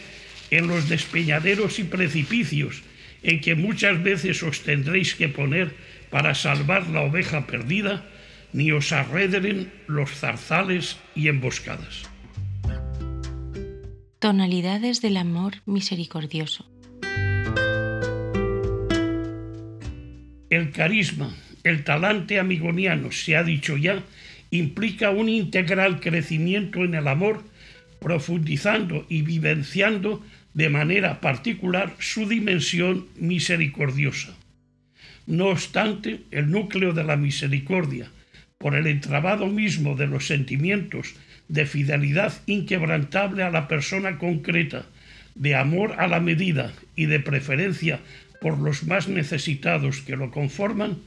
Speaker 2: en los despeñaderos y precipicios en que muchas veces os tendréis que poner para salvar la oveja perdida, ni os arredren los zarzales y emboscadas.
Speaker 1: Tonalidades del amor misericordioso.
Speaker 2: El carisma, el talante amigoniano, se ha dicho ya, implica un integral crecimiento en el amor, profundizando y vivenciando de manera particular su dimensión misericordiosa. No obstante, el núcleo de la misericordia, por el entrabado mismo de los sentimientos de fidelidad inquebrantable a la persona concreta, de amor a la medida y de preferencia por los más necesitados que lo conforman,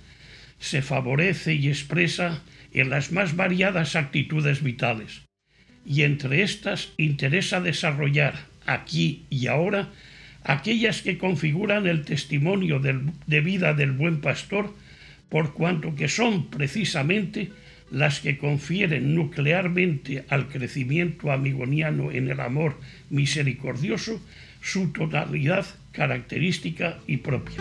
Speaker 2: se favorece y expresa en las más variadas actitudes vitales, y entre estas interesa desarrollar aquí y ahora aquellas que configuran el testimonio de vida del buen pastor, por cuanto que son precisamente las que confieren nuclearmente al crecimiento amigoniano en el amor misericordioso su totalidad característica y propia.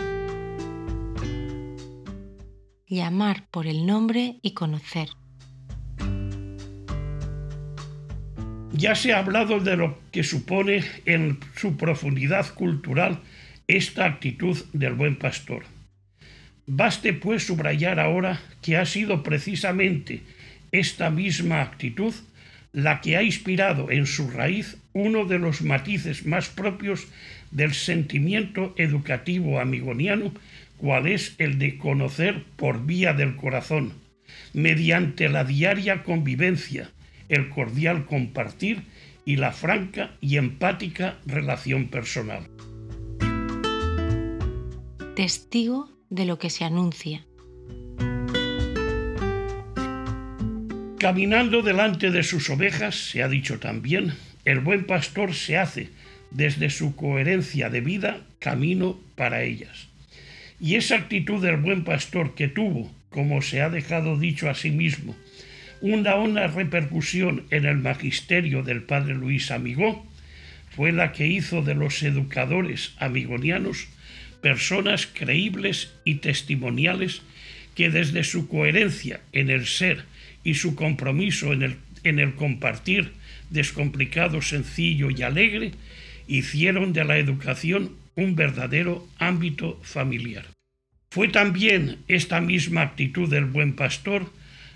Speaker 1: Llamar por el nombre y conocer.
Speaker 2: Ya se ha hablado de lo que supone en su profundidad cultural esta actitud del buen pastor. Baste pues subrayar ahora que ha sido precisamente esta misma actitud la que ha inspirado en su raíz uno de los matices más propios del sentimiento educativo amigoniano, cual es el de conocer por vía del corazón, mediante la diaria convivencia, el cordial compartir y la franca y empática relación personal.
Speaker 1: Testigo de lo que se anuncia.
Speaker 2: Caminando delante de sus ovejas, se ha dicho también, el buen pastor se hace desde su coherencia de vida camino para ellas. Y esa actitud del buen pastor que tuvo, como se ha dejado dicho a sí mismo, una honda repercusión en el magisterio del padre Luis Amigó, fue la que hizo de los educadores amigonianos personas creíbles y testimoniales que desde su coherencia en el ser y su compromiso en el, en el compartir descomplicado, sencillo y alegre, hicieron de la educación un verdadero ámbito familiar. Fue también esta misma actitud del buen pastor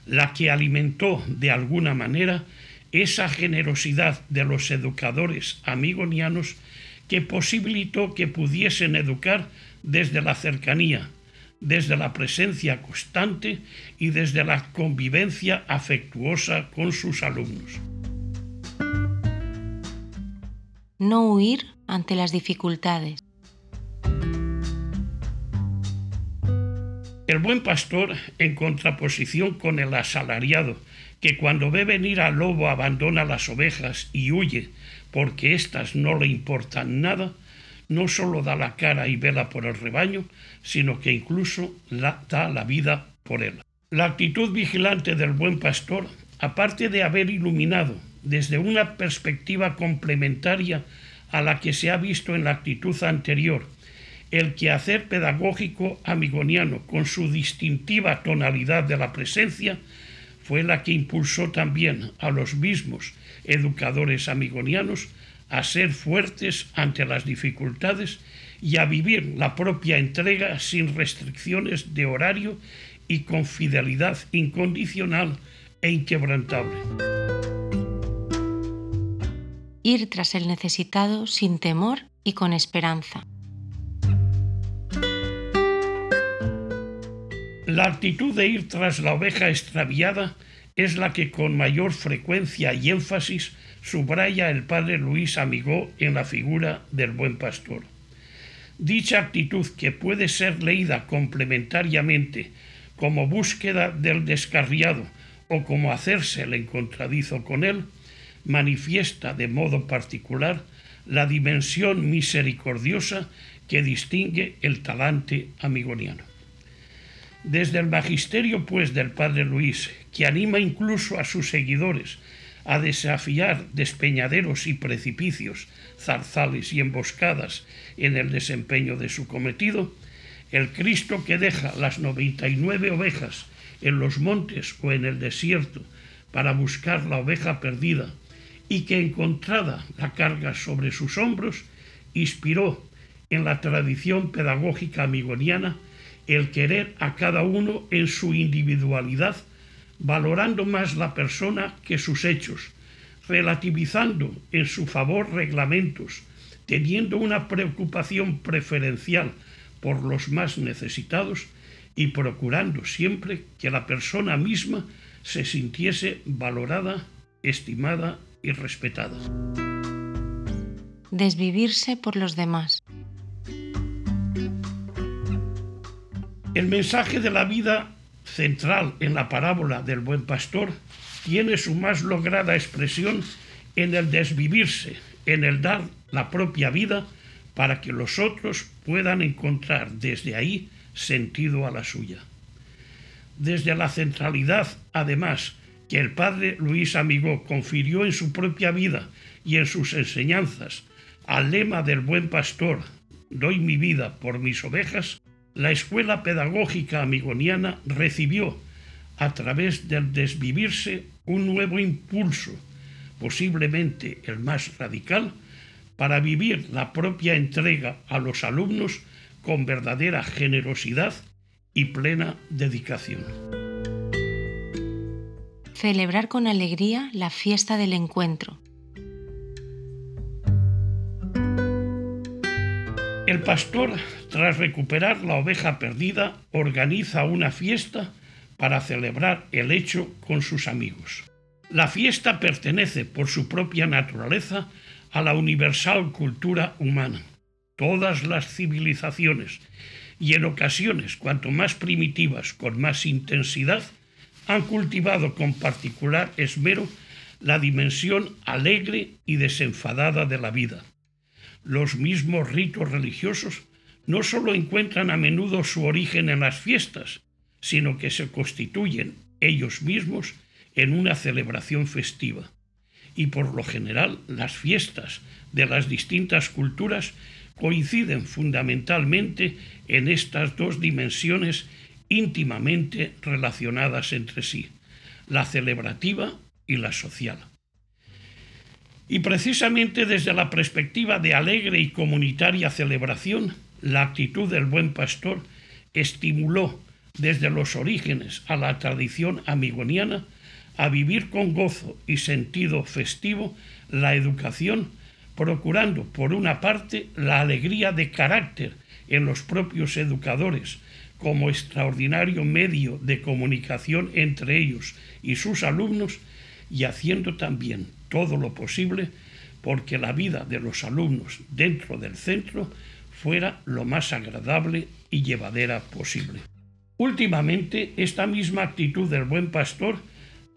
Speaker 2: la que alimentó de alguna manera esa generosidad de los educadores amigonianos que posibilitó que pudiesen educar desde la cercanía, desde la presencia constante y desde la convivencia afectuosa con sus alumnos.
Speaker 1: No huir ante las dificultades.
Speaker 2: El buen pastor, en contraposición con el asalariado, que cuando ve venir al lobo abandona las ovejas y huye porque éstas no le importan nada, no solo da la cara y vela por el rebaño, sino que incluso da la vida por él. La actitud vigilante del buen pastor, aparte de haber iluminado desde una perspectiva complementaria a la que se ha visto en la actitud anterior, el quehacer pedagógico amigoniano con su distintiva tonalidad de la presencia, fue la que impulsó también a los mismos educadores amigonianos a ser fuertes ante las dificultades y a vivir la propia entrega sin restricciones de horario y con fidelidad incondicional e inquebrantable.
Speaker 1: Ir tras el necesitado sin temor y con esperanza.
Speaker 2: La actitud de ir tras la oveja extraviada es la que con mayor frecuencia y énfasis subraya el padre Luis Amigó en la figura del buen pastor. Dicha actitud, que puede ser leída complementariamente como búsqueda del descarriado o como hacerse el encontradizo con él, manifiesta de modo particular la dimensión misericordiosa que distingue el talante amigoniano. Desde el magisterio, pues, del padre Luis, que anima incluso a sus seguidores a desafiar despeñaderos y precipicios, zarzales y emboscadas en el desempeño de su cometido, el Cristo que deja las noventa y nueve ovejas en los montes o en el desierto para buscar la oveja perdida y que encontrada la carga sobre sus hombros, inspiró en la tradición pedagógica amigoniana el querer a cada uno en su individualidad, valorando más la persona que sus hechos, relativizando en su favor reglamentos, teniendo una preocupación preferencial por los más necesitados y procurando siempre que la persona misma se sintiese valorada, estimada y respetada.
Speaker 1: Desvivirse por los demás.
Speaker 2: El mensaje de la vida central en la parábola del buen pastor tiene su más lograda expresión en el desvivirse, en el dar la propia vida para que los otros puedan encontrar desde ahí sentido a la suya. Desde la centralidad, además, que el padre Luis Amigó confirió en su propia vida y en sus enseñanzas al lema del buen pastor, doy mi vida por mis ovejas, la escuela pedagógica amigoniana recibió, a través del desvivirse, un nuevo impulso, posiblemente el más radical, para vivir la propia entrega a los alumnos con verdadera generosidad y plena dedicación.
Speaker 1: Celebrar con alegría la fiesta del encuentro.
Speaker 2: El pastor, tras recuperar la oveja perdida, organiza una fiesta para celebrar el hecho con sus amigos. La fiesta pertenece por su propia naturaleza a la universal cultura humana. Todas las civilizaciones, y en ocasiones cuanto más primitivas, con más intensidad, han cultivado con particular esmero la dimensión alegre y desenfadada de la vida los mismos ritos religiosos no sólo encuentran a menudo su origen en las fiestas, sino que se constituyen ellos mismos en una celebración festiva. Y por lo general las fiestas de las distintas culturas coinciden fundamentalmente en estas dos dimensiones íntimamente relacionadas entre sí, la celebrativa y la social. Y precisamente desde la perspectiva de alegre y comunitaria celebración, la actitud del buen pastor estimuló desde los orígenes a la tradición amigoniana a vivir con gozo y sentido festivo la educación, procurando por una parte la alegría de carácter en los propios educadores como extraordinario medio de comunicación entre ellos y sus alumnos y haciendo también todo lo posible porque la vida de los alumnos dentro del centro fuera lo más agradable y llevadera posible. Últimamente, esta misma actitud del buen pastor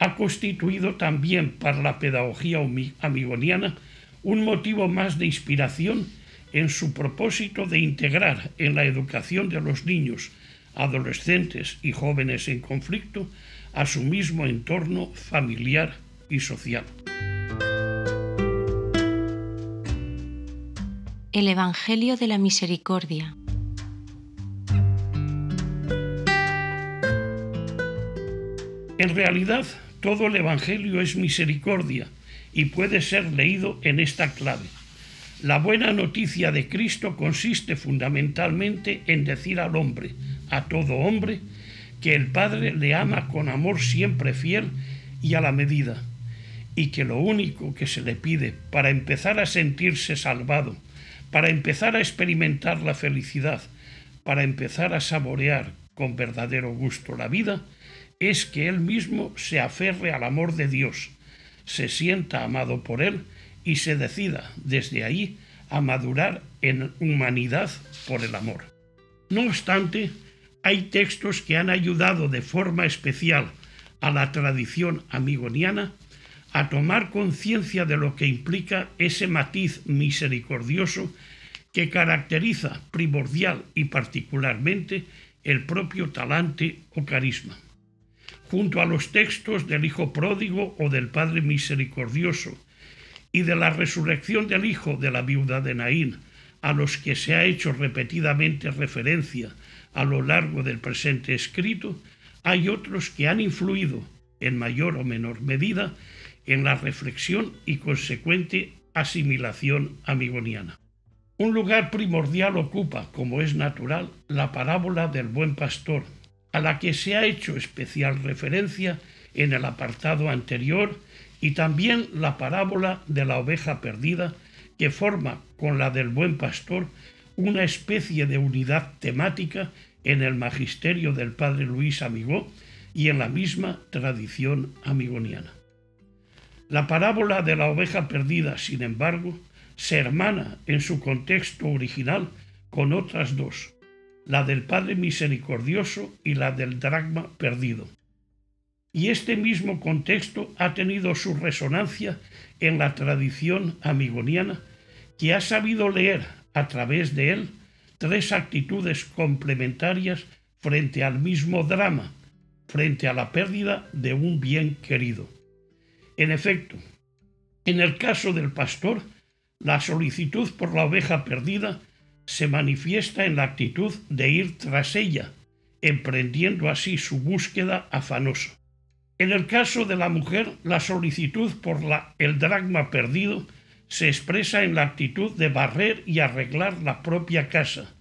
Speaker 2: ha constituido también para la pedagogía amigoniana un motivo más de inspiración en su propósito de integrar en la educación de los niños, adolescentes y jóvenes en conflicto a su mismo entorno familiar y social.
Speaker 1: El Evangelio de la Misericordia.
Speaker 2: En realidad, todo el Evangelio es misericordia y puede ser leído en esta clave. La buena noticia de Cristo consiste fundamentalmente en decir al hombre, a todo hombre, que el Padre le ama con amor siempre fiel y a la medida, y que lo único que se le pide para empezar a sentirse salvado, para empezar a experimentar la felicidad, para empezar a saborear con verdadero gusto la vida, es que él mismo se aferre al amor de Dios, se sienta amado por él y se decida desde ahí a madurar en humanidad por el amor. No obstante, hay textos que han ayudado de forma especial a la tradición amigoniana a tomar conciencia de lo que implica ese matiz misericordioso que caracteriza primordial y particularmente el propio talante o carisma. Junto a los textos del Hijo pródigo o del Padre misericordioso, y de la resurrección del hijo de la viuda de Naín, a los que se ha hecho repetidamente referencia a lo largo del presente escrito, hay otros que han influido, en mayor o menor medida, en la reflexión y consecuente asimilación amigoniana. Un lugar primordial ocupa, como es natural, la parábola del buen pastor, a la que se ha hecho especial referencia en el apartado anterior y también la parábola de la oveja perdida, que forma con la del buen pastor una especie de unidad temática en el magisterio del padre Luis Amigó y en la misma tradición amigoniana. La parábola de la oveja perdida, sin embargo, se hermana en su contexto original con otras dos, la del Padre Misericordioso y la del dragma perdido y este mismo contexto ha tenido su resonancia en la tradición amigoniana, que ha sabido leer a través de él tres actitudes complementarias frente al mismo drama, frente a la pérdida de un bien querido. En efecto, en el caso del pastor, la solicitud por la oveja perdida se manifiesta en la actitud de ir tras ella, emprendiendo así su búsqueda afanosa. En el caso de la mujer, la solicitud por la, el dragma perdido se expresa en la actitud de barrer y arreglar la propia casa.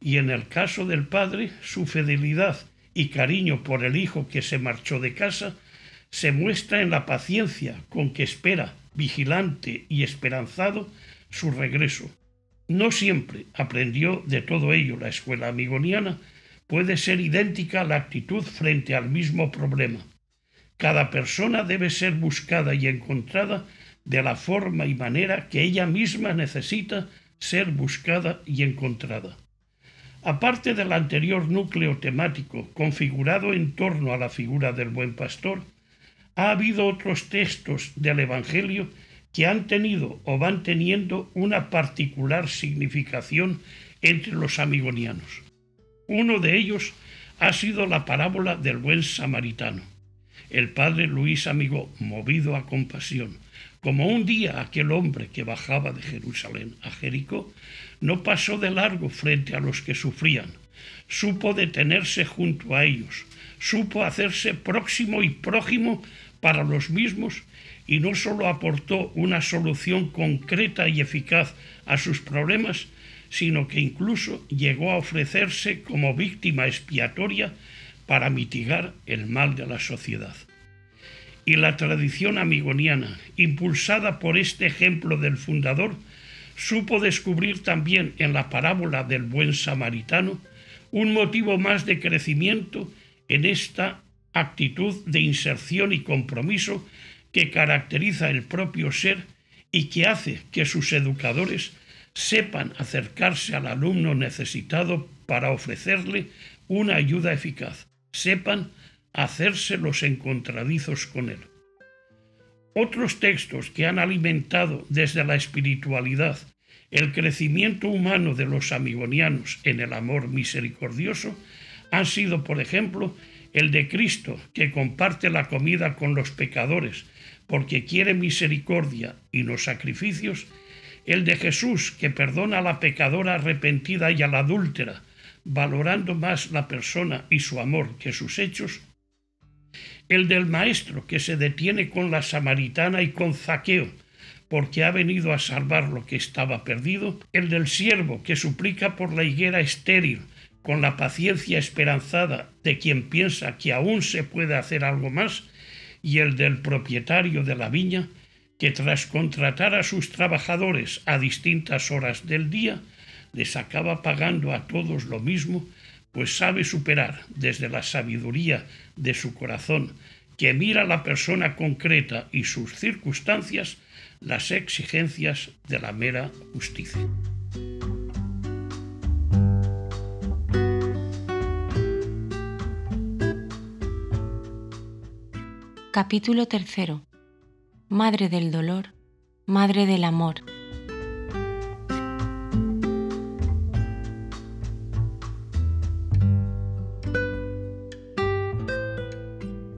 Speaker 2: Y en el caso del padre, su fidelidad y cariño por el hijo que se marchó de casa se muestra en la paciencia con que espera, vigilante y esperanzado, su regreso. No siempre aprendió de todo ello la escuela amigoniana, puede ser idéntica la actitud frente al mismo problema cada persona debe ser buscada y encontrada de la forma y manera que ella misma necesita ser buscada y encontrada. Aparte del anterior núcleo temático configurado en torno a la figura del buen pastor, ha habido otros textos del Evangelio que han tenido o van teniendo una particular significación entre los amigonianos. Uno de ellos ha sido la parábola del buen samaritano el padre Luis Amigo, movido a compasión, como un día aquel hombre que bajaba de Jerusalén a Jericó, no pasó de largo frente a los que sufrían, supo detenerse junto a ellos, supo hacerse próximo y prójimo para los mismos y no sólo aportó una solución concreta y eficaz a sus problemas, sino que incluso llegó a ofrecerse como víctima expiatoria para mitigar el mal de la sociedad. Y la tradición amigoniana, impulsada por este ejemplo del fundador, supo descubrir también en la parábola del buen samaritano un motivo más de crecimiento en esta actitud de inserción y compromiso que caracteriza el propio ser y que hace que sus educadores sepan acercarse al alumno necesitado para ofrecerle una ayuda eficaz. Sepan hacerse los encontradizos con él. Otros textos que han alimentado desde la espiritualidad el crecimiento humano de los amigonianos en el amor misericordioso han sido, por ejemplo, el de Cristo, que comparte la comida con los pecadores, porque quiere misericordia y no sacrificios, el de Jesús, que perdona a la pecadora arrepentida y a la adúltera, valorando más la persona y su amor que sus hechos, el del Maestro, que se detiene con la samaritana y con Zaqueo, porque ha venido a salvar lo que estaba perdido, el del siervo, que suplica por la higuera estéril, con la paciencia esperanzada de quien piensa que aún se puede hacer algo más, y el del propietario de la viña, que tras contratar a sus trabajadores a distintas horas del día, les acaba pagando a todos lo mismo, pues sabe superar desde la sabiduría de su corazón, que mira la persona concreta y sus circunstancias, las exigencias de la mera justicia.
Speaker 1: Capítulo tercero. Madre del dolor, Madre del amor.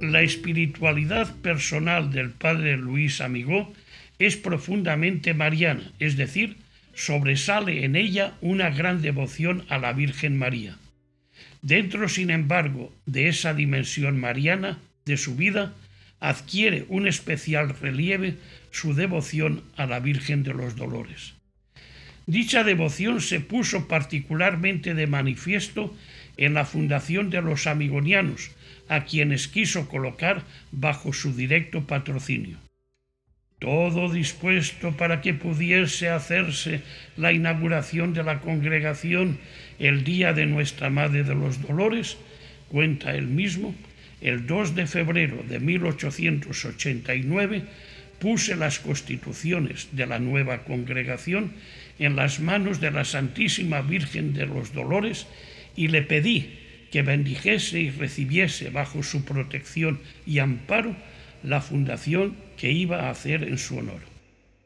Speaker 2: La espiritualidad personal del padre Luis Amigó es profundamente mariana, es decir, sobresale en ella una gran devoción a la Virgen María. Dentro, sin embargo, de esa dimensión mariana de su vida, adquiere un especial relieve su devoción a la Virgen de los Dolores. Dicha devoción se puso particularmente de manifiesto en la fundación de los amigonianos, a quienes quiso colocar bajo su directo patrocinio. Todo dispuesto para que pudiese hacerse la inauguración de la congregación el día de Nuestra Madre de los Dolores, cuenta él mismo, el 2 de febrero de 1889 puse las constituciones de la nueva congregación en las manos de la Santísima Virgen de los Dolores y le pedí que bendijese y recibiese bajo su protección y amparo la fundación que iba a hacer en su honor.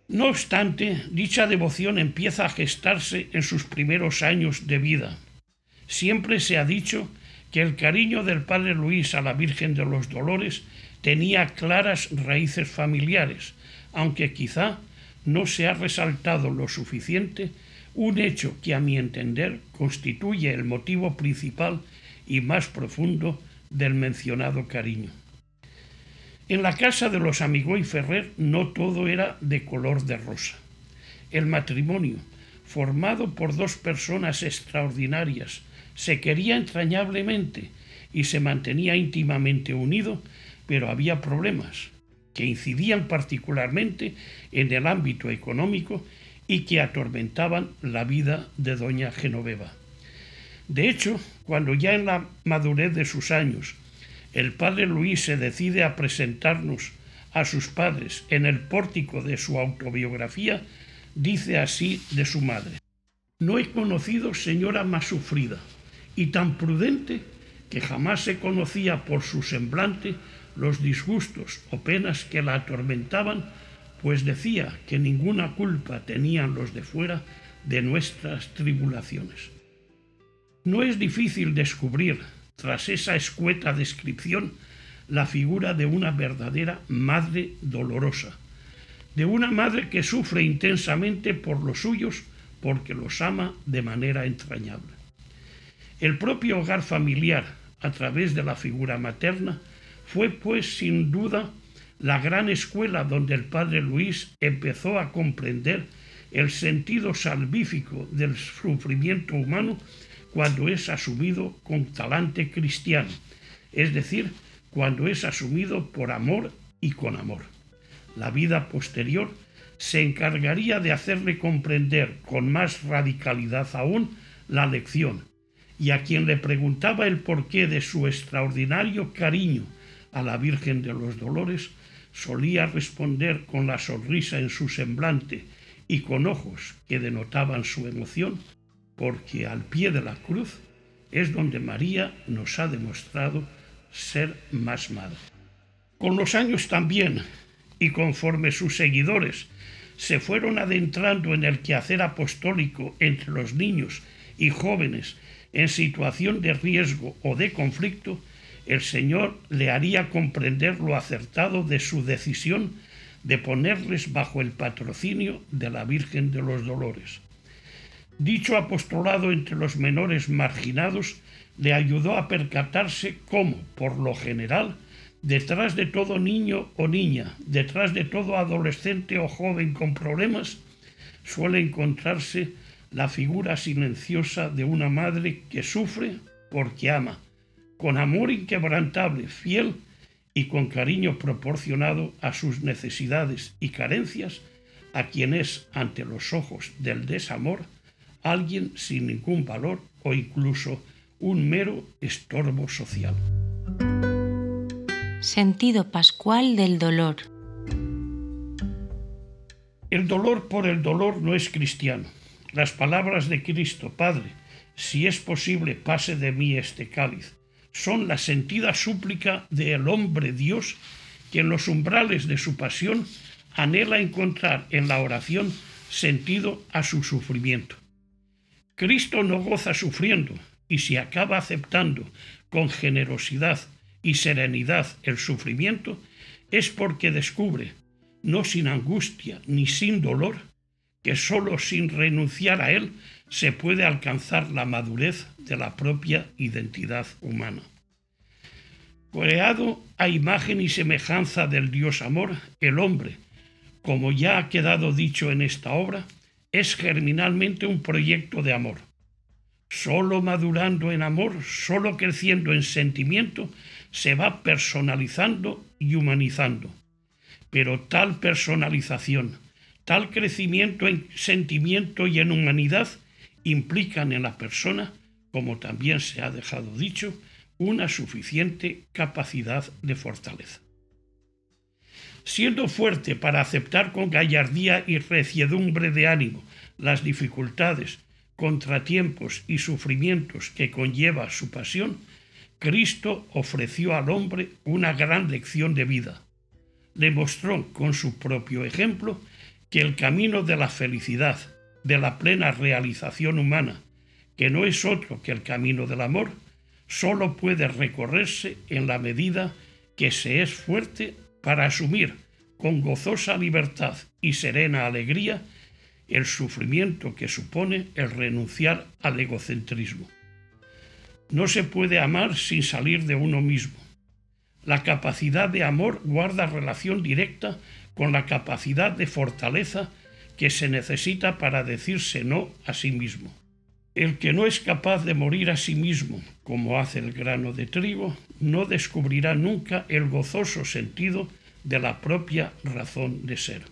Speaker 2: No obstante, dicha devoción empieza a gestarse en sus primeros años de vida. Siempre se ha dicho que el cariño del padre Luis a la Virgen de los Dolores tenía claras raíces familiares, aunque quizá no se ha resaltado lo suficiente un hecho que a mi entender constituye el motivo principal y más profundo del mencionado cariño. En la casa de los Amigó y Ferrer no todo era de color de rosa. El matrimonio, formado por dos personas extraordinarias, se quería entrañablemente y se mantenía íntimamente unido, pero había problemas que incidían particularmente en el ámbito económico y que atormentaban la vida de doña Genoveva. De hecho, cuando ya en la madurez de sus años el padre Luis se decide a presentarnos a sus padres en el pórtico de su autobiografía, dice así de su madre. No he conocido señora más sufrida, y tan prudente que jamás se conocía por su semblante los disgustos o penas que la atormentaban, pues decía que ninguna culpa tenían los de fuera de nuestras tribulaciones. No es difícil descubrir, tras esa escueta descripción, la figura de una verdadera madre dolorosa, de una madre que sufre intensamente por los suyos porque los ama de manera entrañable. El propio hogar familiar, a través de la figura materna, fue pues sin duda la gran escuela donde el padre Luis empezó a comprender el sentido salvífico del sufrimiento humano cuando es asumido con talante cristiano, es decir, cuando es asumido por amor y con amor. La vida posterior se encargaría de hacerle comprender con más radicalidad aún la lección, y a quien le preguntaba el porqué de su extraordinario cariño a la Virgen de los Dolores, solía responder con la sonrisa en su semblante y con ojos que denotaban su emoción, porque al pie de la cruz es donde María nos ha demostrado ser más madre. Con los años también, y conforme sus seguidores se fueron adentrando en el quehacer apostólico entre los niños y jóvenes en situación de riesgo o de conflicto, el Señor le haría comprender lo acertado de su decisión de ponerles bajo el patrocinio de la Virgen de los Dolores. Dicho apostolado entre los menores marginados le ayudó a percatarse cómo, por lo general, detrás de todo niño o niña, detrás de todo adolescente o joven con problemas, suele encontrarse la figura silenciosa de una madre que sufre porque ama, con amor inquebrantable, fiel y con cariño proporcionado a sus necesidades y carencias, a quien es, ante los ojos del desamor, alguien sin ningún valor o incluso un mero estorbo social.
Speaker 1: Sentido pascual del dolor.
Speaker 2: El dolor por el dolor no es cristiano. Las palabras de Cristo, Padre, si es posible, pase de mí este cáliz, son la sentida súplica del hombre Dios que en los umbrales de su pasión anhela encontrar en la oración sentido a su sufrimiento. Cristo no goza sufriendo y si acaba aceptando con generosidad y serenidad el sufrimiento, es porque descubre, no sin angustia ni sin dolor, que sólo sin renunciar a él se puede alcanzar la madurez de la propia identidad humana. Creado a imagen y semejanza del Dios amor, el hombre, como ya ha quedado dicho en esta obra, es germinalmente un proyecto de amor. Solo madurando en amor, solo creciendo en sentimiento, se va personalizando y humanizando. Pero tal personalización, tal crecimiento en sentimiento y en humanidad implican en la persona, como también se ha dejado dicho, una suficiente capacidad de fortaleza. Siendo fuerte para aceptar con gallardía y reciedumbre de ánimo las dificultades, contratiempos y sufrimientos que conlleva su pasión, Cristo ofreció al hombre una gran lección de vida. Le mostró con su propio ejemplo que el camino de la felicidad, de la plena realización humana, que no es otro que el camino del amor, sólo puede recorrerse en la medida que se es fuerte para asumir con gozosa libertad y serena alegría el sufrimiento que supone el renunciar al egocentrismo. No se puede amar sin salir de uno mismo. La capacidad de amor guarda relación directa con la capacidad de fortaleza que se necesita para decirse no a sí mismo. El que no es capaz de morir a sí mismo, como hace el grano de trigo, no descubrirá nunca el gozoso sentido de la propia razón de ser.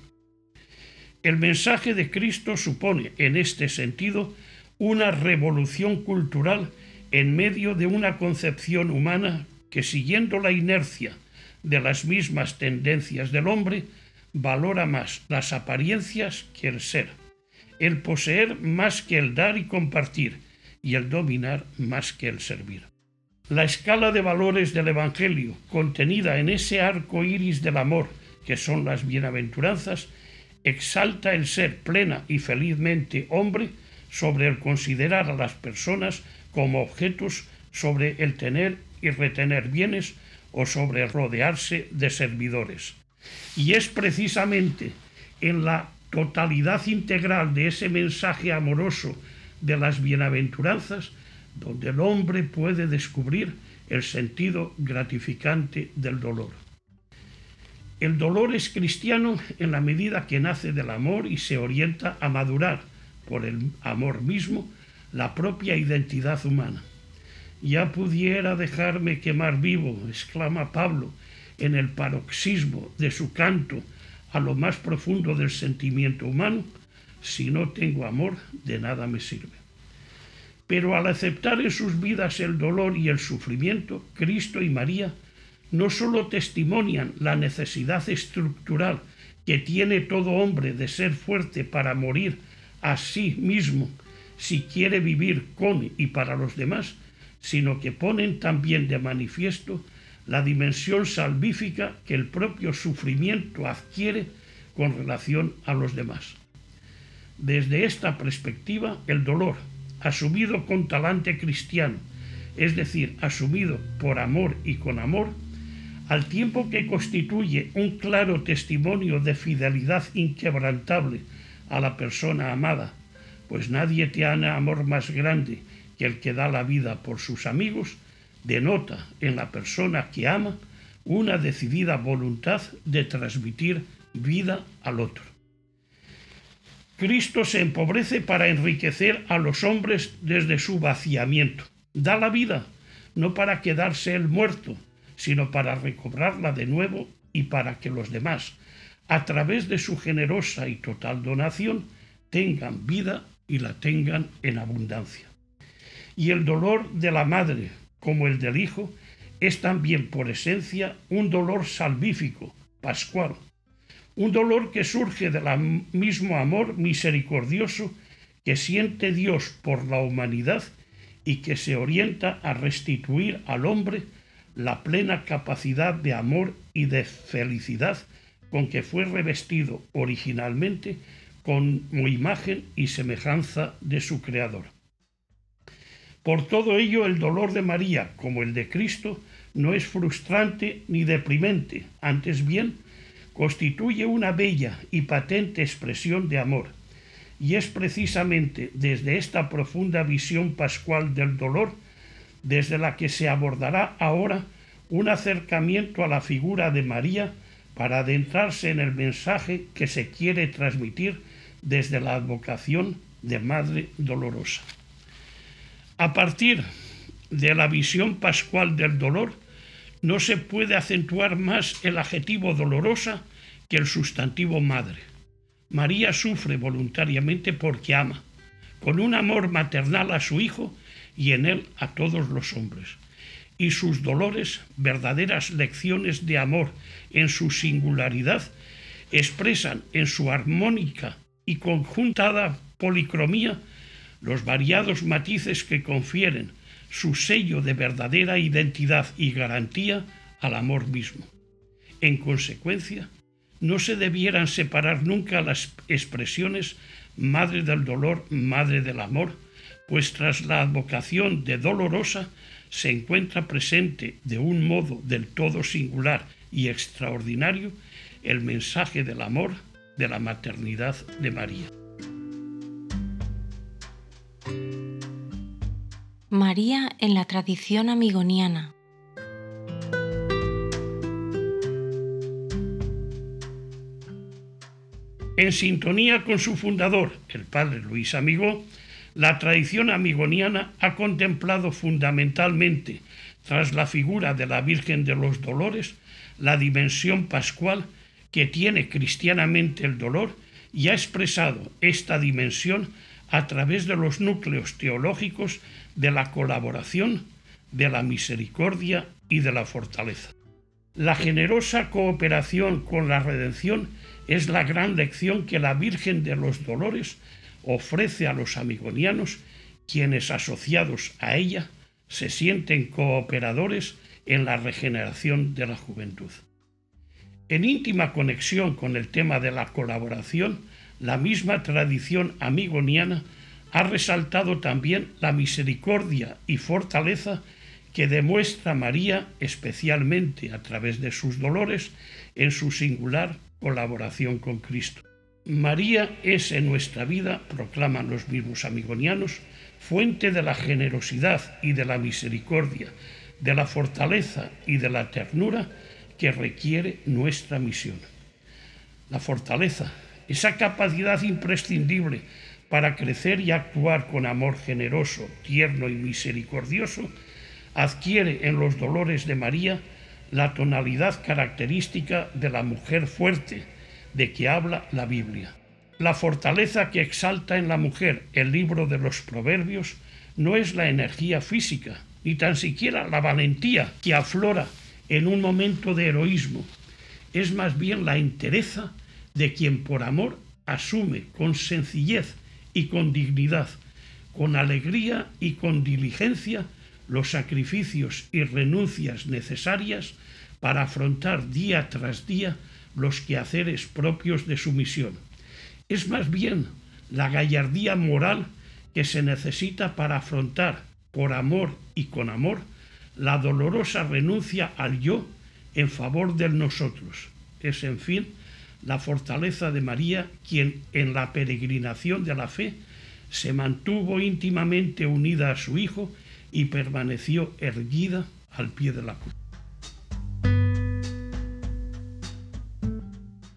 Speaker 2: El mensaje de Cristo supone, en este sentido, una revolución cultural en medio de una concepción humana que, siguiendo la inercia de las mismas tendencias del hombre, valora más las apariencias que el ser, el poseer más que el dar y compartir, y el dominar más que el servir. La escala de valores del Evangelio, contenida en ese arco iris del amor, que son las bienaventuranzas, exalta el ser plena y felizmente hombre sobre el considerar a las personas como objetos, sobre el tener y retener bienes o sobre rodearse de servidores. Y es precisamente en la totalidad integral de ese mensaje amoroso de las bienaventuranzas donde el hombre puede descubrir el sentido gratificante del dolor. El dolor es cristiano en la medida que nace del amor y se orienta a madurar por el amor mismo la propia identidad humana. Ya pudiera dejarme quemar vivo, exclama Pablo, en el paroxismo de su canto a lo más profundo del sentimiento humano, si no tengo amor, de nada me sirve. Pero al aceptar en sus vidas el dolor y el sufrimiento, Cristo y María no sólo testimonian la necesidad estructural que tiene todo hombre de ser fuerte para morir a sí mismo si quiere vivir con y para los demás, sino que ponen también de manifiesto la dimensión salvífica que el propio sufrimiento adquiere con relación a los demás. Desde esta perspectiva, el dolor, asumido con talante cristiano, es decir, asumido por amor y con amor, al tiempo que constituye un claro testimonio de fidelidad inquebrantable a la persona amada, pues nadie tiene amor más grande que el que da la vida por sus amigos, denota en la persona que ama una decidida voluntad de transmitir vida al otro. Cristo se empobrece para enriquecer a los hombres desde su vaciamiento. Da la vida, no para quedarse el muerto, sino para recobrarla de nuevo y para que los demás, a través de su generosa y total donación, tengan vida y la tengan en abundancia. Y el dolor de la madre, como el del hijo, es también por esencia un dolor salvífico, pascual, un dolor que surge del mismo amor misericordioso que siente Dios por la humanidad y que se orienta a restituir al hombre la plena capacidad de amor y de felicidad con que fue revestido originalmente como imagen y semejanza de su Creador. Por todo ello, el dolor de María, como el de Cristo, no es frustrante ni deprimente, antes bien, constituye una bella y patente expresión de amor, y es precisamente desde esta profunda visión pascual del dolor desde la que se abordará ahora un acercamiento a la figura de María para adentrarse en el mensaje que se quiere transmitir desde la advocación de Madre Dolorosa. A partir de la visión pascual del dolor, no se puede acentuar más el adjetivo dolorosa que el sustantivo madre. María sufre voluntariamente porque ama, con un amor maternal a su hijo y en él a todos los hombres. Y sus dolores, verdaderas lecciones de amor en su singularidad, expresan en su armónica y conjuntada policromía los variados matices que confieren su sello de verdadera identidad y garantía al amor mismo. En consecuencia, no se debieran separar nunca las expresiones madre del dolor, madre del amor, pues tras la advocación de dolorosa se encuentra presente de un modo del todo singular y extraordinario el mensaje del amor de la maternidad de María.
Speaker 1: María en la tradición amigoniana.
Speaker 2: En sintonía con su fundador, el padre Luis Amigó, la tradición amigoniana ha contemplado fundamentalmente, tras la figura de la Virgen de los Dolores, la dimensión pascual que tiene cristianamente el dolor y ha expresado esta dimensión a través de los núcleos teológicos de la colaboración, de la misericordia y de la fortaleza. La generosa cooperación con la redención es la gran lección que la Virgen de los Dolores ofrece a los amigonianos, quienes asociados a ella se sienten cooperadores en la regeneración de la juventud. En íntima conexión con el tema de la colaboración, la misma tradición amigoniana ha resaltado también la misericordia y fortaleza que demuestra María especialmente a través de sus dolores en su singular colaboración con Cristo. María es en nuestra vida, proclaman los mismos amigonianos, fuente de la generosidad y de la misericordia, de la fortaleza y de la ternura que requiere nuestra misión. La fortaleza, esa capacidad imprescindible para crecer y actuar con amor generoso, tierno y misericordioso, adquiere en los dolores de María la tonalidad característica de la mujer fuerte, de que habla la Biblia. La fortaleza que exalta en la mujer el libro de los proverbios no es la energía física, ni tan siquiera la valentía que aflora en un momento de heroísmo. Es más bien la entereza de quien por amor asume con sencillez y con dignidad, con alegría y con diligencia los sacrificios y renuncias necesarias para afrontar día tras día los quehaceres propios de su misión. Es más bien la gallardía moral que se necesita para afrontar, por amor y con amor, la dolorosa renuncia al yo en favor del nosotros. Es, en fin, la fortaleza de María, quien en la peregrinación de la fe se mantuvo íntimamente unida a su Hijo y permaneció erguida al pie de la cruz.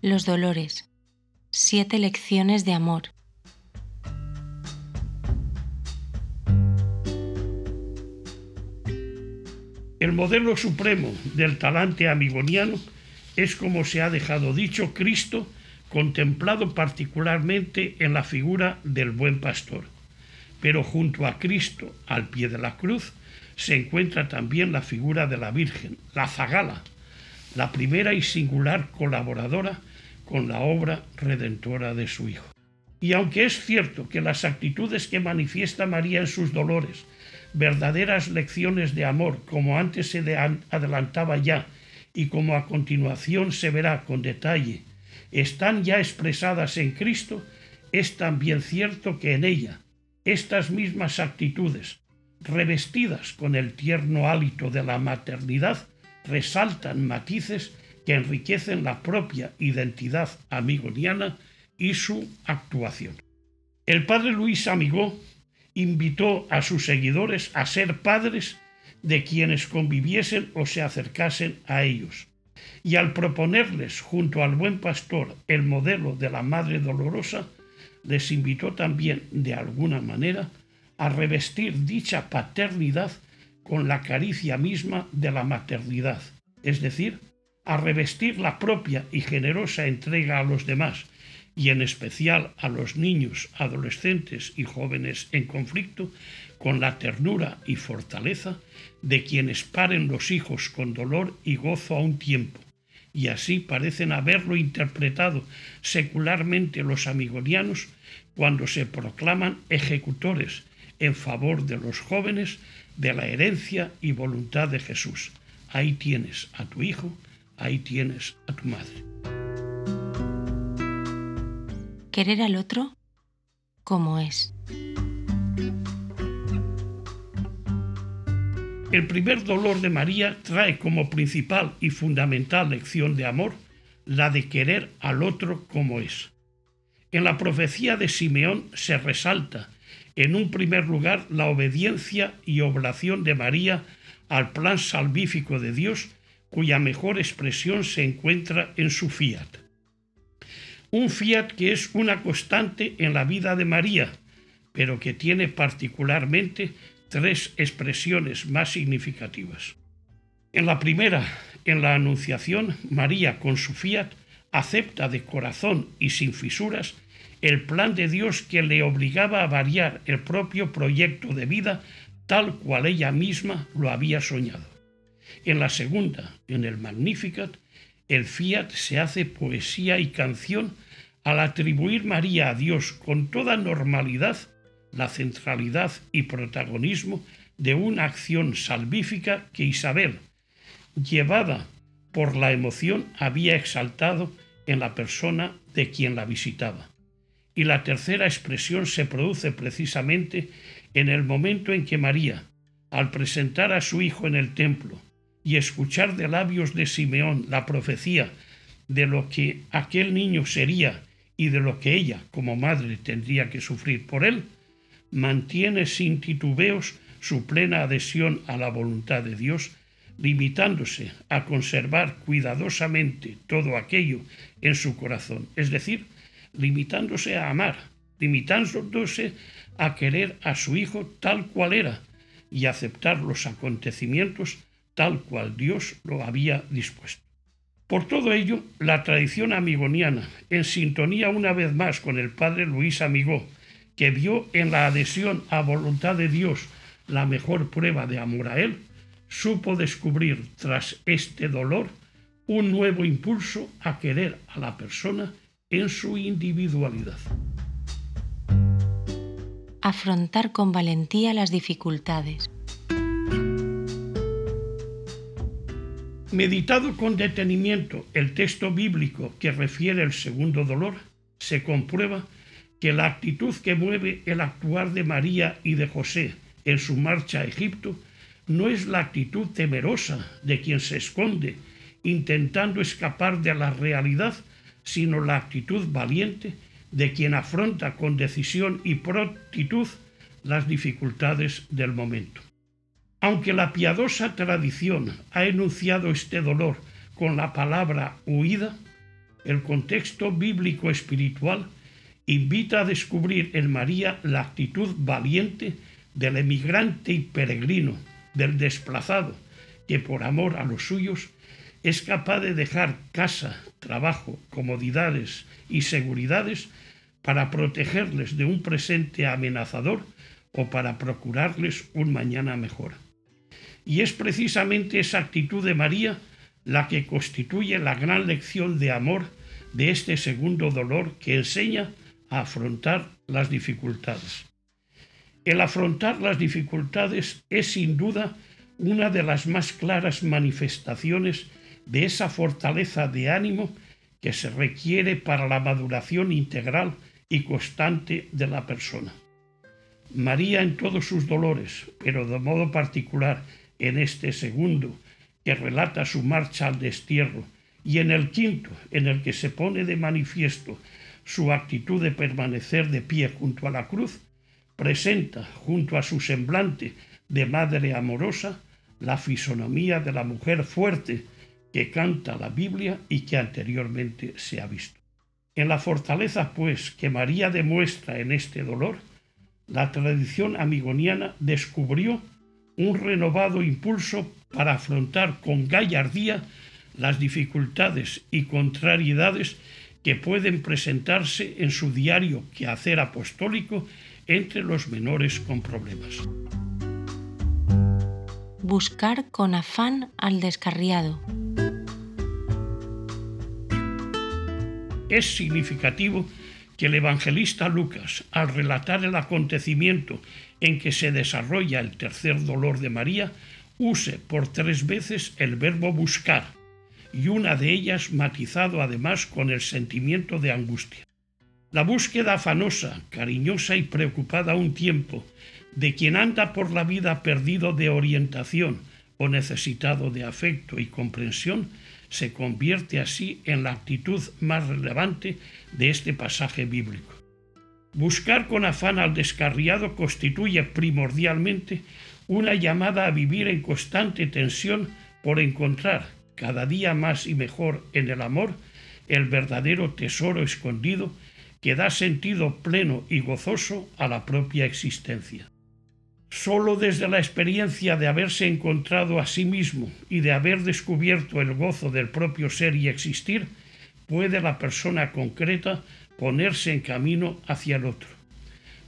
Speaker 1: Los dolores. Siete lecciones de amor.
Speaker 2: El modelo supremo del talante amigoniano es, como se ha dejado dicho, Cristo, contemplado particularmente en la figura del buen pastor. Pero junto a Cristo, al pie de la cruz, se encuentra también la figura de la Virgen, la Zagala, la primera y singular colaboradora con la obra redentora de su Hijo. Y aunque es cierto que las actitudes que manifiesta María en sus dolores, verdaderas lecciones de amor, como antes se adelantaba ya y como a continuación se verá con detalle, están ya expresadas en Cristo, es también cierto que en ella estas mismas actitudes, revestidas con el tierno hálito de la maternidad, resaltan matices que enriquecen la propia identidad amigoniana y su actuación. El padre Luis Amigó invitó a sus seguidores a ser padres de quienes conviviesen o se acercasen a ellos. Y al proponerles junto al buen pastor el modelo de la Madre Dolorosa, les invitó también de alguna manera a revestir dicha paternidad con la caricia misma de la maternidad, es decir, a revestir la propia y generosa entrega a los demás, y en especial a los niños, adolescentes y jóvenes en conflicto, con la ternura y fortaleza de quienes paren los hijos con dolor y gozo a un tiempo, y así parecen haberlo interpretado secularmente los amigonianos cuando se proclaman ejecutores en favor de los jóvenes de la herencia y voluntad de Jesús. Ahí tienes a tu hijo, ahí tienes a tu madre.
Speaker 1: Querer al otro como es.
Speaker 2: El primer dolor de María trae como principal y fundamental lección de amor la de querer al otro como es. En la profecía de Simeón se resalta, en un primer lugar, la obediencia y oblación de María al plan salvífico de Dios cuya mejor expresión se encuentra en su fiat. Un fiat que es una constante en la vida de María, pero que tiene particularmente tres expresiones más significativas. En la primera, en la Anunciación, María con su fiat acepta de corazón y sin fisuras el plan de Dios que le obligaba a variar el propio proyecto de vida tal cual ella misma lo había soñado. En la segunda, en el Magnificat, el fiat se hace poesía y canción al atribuir María a Dios con toda normalidad la centralidad y protagonismo de una acción salvífica que Isabel, llevada por la emoción, había exaltado en la persona de quien la visitaba. Y la tercera expresión se produce precisamente en el momento en que María, al presentar a su hijo en el templo, y escuchar de labios de Simeón la profecía de lo que aquel niño sería y de lo que ella como madre tendría que sufrir por él, mantiene sin titubeos su plena adhesión a la voluntad de Dios, limitándose a conservar cuidadosamente todo aquello en su corazón, es decir, limitándose a amar, limitándose a querer a su hijo tal cual era y aceptar los acontecimientos tal cual Dios lo había dispuesto. Por todo ello, la tradición amigoniana, en sintonía una vez más con el padre Luis Amigó, que vio en la adhesión a voluntad de Dios la mejor prueba de amor a Él, supo descubrir tras este dolor un nuevo impulso a querer a la persona en su individualidad.
Speaker 1: Afrontar con valentía las dificultades.
Speaker 2: Meditado con detenimiento el texto bíblico que refiere el segundo dolor, se comprueba que la actitud que mueve el actuar de María y de José en su marcha a Egipto no es la actitud temerosa de quien se esconde intentando escapar de la realidad, sino la actitud valiente de quien afronta con decisión y prontitud las dificultades del momento. Aunque la piadosa tradición ha enunciado este dolor con la palabra huida, el contexto bíblico espiritual invita a descubrir en María la actitud valiente del emigrante y peregrino, del desplazado, que por amor a los suyos es capaz de dejar casa, trabajo, comodidades y seguridades para protegerles de un presente amenazador o para procurarles un mañana mejor. Y es precisamente esa actitud de María la que constituye la gran lección de amor de este segundo dolor que enseña afrontar las dificultades. El afrontar las dificultades es sin duda una de las más claras manifestaciones de esa fortaleza de ánimo que se requiere para la maduración integral y constante de la persona. María en todos sus dolores, pero de modo particular en este segundo, que relata su marcha al destierro, y en el quinto, en el que se pone de manifiesto su actitud de permanecer de pie junto a la cruz, presenta, junto a su semblante de madre amorosa, la fisonomía de la mujer fuerte que canta la Biblia y que anteriormente se ha visto. En la fortaleza, pues, que María demuestra en este dolor, la tradición amigoniana descubrió un renovado impulso para afrontar con gallardía las dificultades y contrariedades que pueden presentarse en su diario quehacer apostólico entre los menores con problemas.
Speaker 1: Buscar con afán al descarriado.
Speaker 2: Es significativo que el evangelista Lucas, al relatar el acontecimiento en que se desarrolla el tercer dolor de María, use por tres veces el verbo buscar, y una de ellas matizado además con el sentimiento de angustia. La búsqueda afanosa, cariñosa y preocupada a un tiempo de quien anda por la vida perdido de orientación o necesitado de afecto y comprensión, se convierte así en la actitud más relevante de este pasaje bíblico. Buscar con afán al descarriado constituye primordialmente una llamada a vivir en constante tensión por encontrar cada día más y mejor en el amor el verdadero tesoro escondido que da sentido pleno y gozoso a la propia existencia. Solo desde la experiencia de haberse encontrado a sí mismo y de haber descubierto el gozo del propio ser y existir, puede la persona concreta ponerse en camino hacia el otro.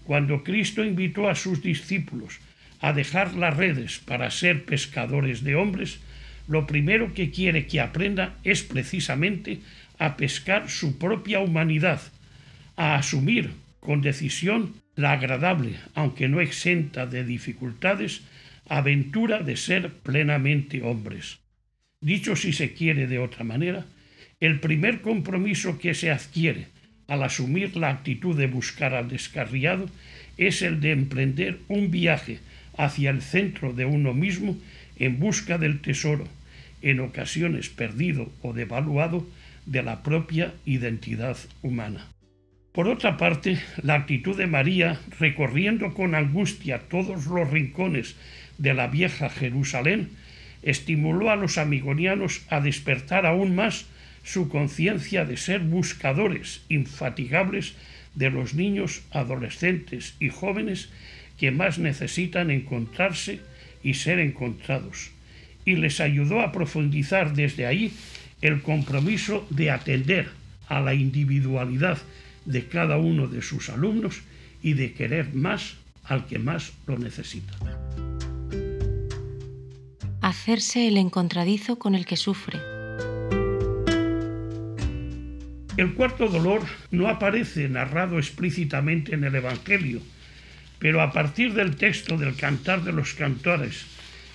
Speaker 2: Cuando Cristo invitó a sus discípulos a dejar las redes para ser pescadores de hombres, lo primero que quiere que aprenda es precisamente a pescar su propia humanidad, a asumir con decisión la agradable, aunque no exenta de dificultades, aventura de ser plenamente hombres. Dicho si se quiere de otra manera, el primer compromiso que se adquiere al asumir la actitud de buscar al descarriado es el de emprender un viaje hacia el centro de uno mismo en busca del tesoro, en ocasiones perdido o devaluado, de la propia identidad humana. Por otra parte, la actitud de María, recorriendo con angustia todos los rincones de la vieja Jerusalén, estimuló a los amigonianos a despertar aún más su conciencia de ser buscadores infatigables de los niños, adolescentes y jóvenes que más necesitan encontrarse y ser encontrados, y les ayudó a profundizar desde ahí el compromiso de atender a la individualidad de cada uno de sus alumnos y de querer más al que más lo necesita.
Speaker 1: Hacerse el encontradizo con el que sufre.
Speaker 2: El cuarto dolor no aparece narrado explícitamente en el Evangelio, pero a partir del texto del Cantar de los Cantores,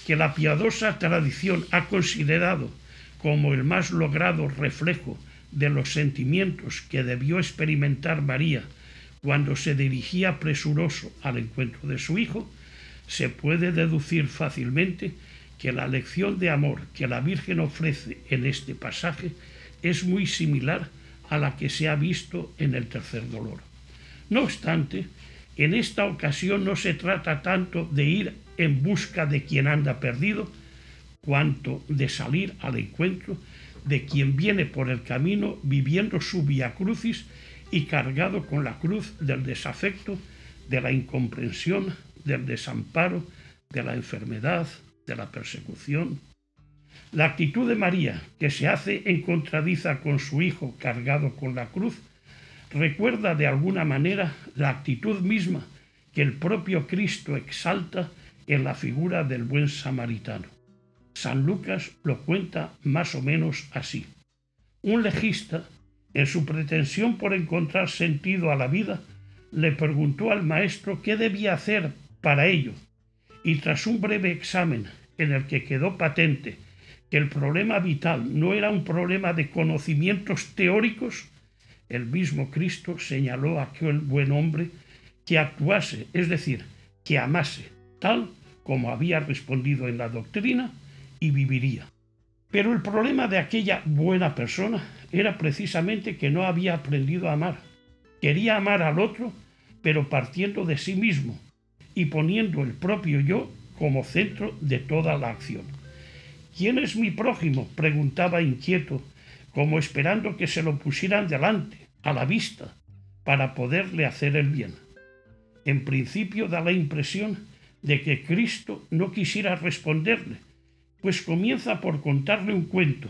Speaker 2: que la piadosa tradición ha considerado como el más logrado reflejo de los sentimientos que debió experimentar María cuando se dirigía presuroso al encuentro de su hijo, se puede deducir fácilmente que la lección de amor que la Virgen ofrece en este pasaje es muy similar a la que se ha visto en el tercer dolor. No obstante, en esta ocasión no se trata tanto de ir en busca de quien anda perdido, cuanto de salir al encuentro de quien viene por el camino viviendo su via crucis y cargado con la cruz del desafecto, de la incomprensión, del desamparo, de la enfermedad, de la persecución. La actitud de María, que se hace encontradiza con su hijo cargado con la cruz, recuerda de alguna manera la actitud misma que el propio Cristo exalta en la figura del buen samaritano. San Lucas lo cuenta más o menos así. Un legista, en su pretensión por encontrar sentido a la vida, le preguntó al maestro qué debía hacer para ello, y tras un breve examen en el que quedó patente que el problema vital no era un problema de conocimientos teóricos, el mismo Cristo señaló a aquel buen hombre que actuase, es decir, que amase, tal como había respondido en la doctrina, y viviría. Pero el problema de aquella buena persona era precisamente que no había aprendido a amar. Quería amar al otro, pero partiendo de sí mismo y poniendo el propio yo como centro de toda la acción. ¿Quién es mi prójimo? preguntaba inquieto, como esperando que se lo pusieran delante, a la vista, para poderle hacer el bien. En principio da la impresión de que Cristo no quisiera responderle, pues comienza por contarle un cuento,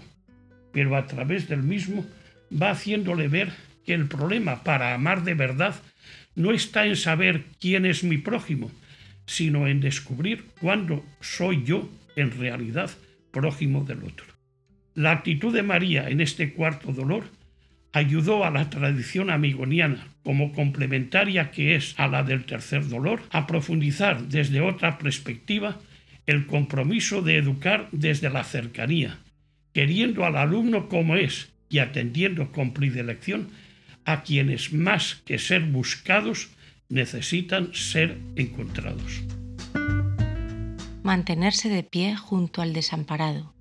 Speaker 2: pero a través del mismo va haciéndole ver que el problema para amar de verdad no está en saber quién es mi prójimo, sino en descubrir cuándo soy yo en realidad prójimo del otro. La actitud de María en este cuarto dolor ayudó a la tradición amigoniana, como complementaria que es a la del tercer dolor, a profundizar desde otra perspectiva el compromiso de educar desde la cercanía, queriendo al alumno como es y atendiendo con predilección a quienes más que ser buscados necesitan ser encontrados.
Speaker 1: Mantenerse de pie junto al desamparado.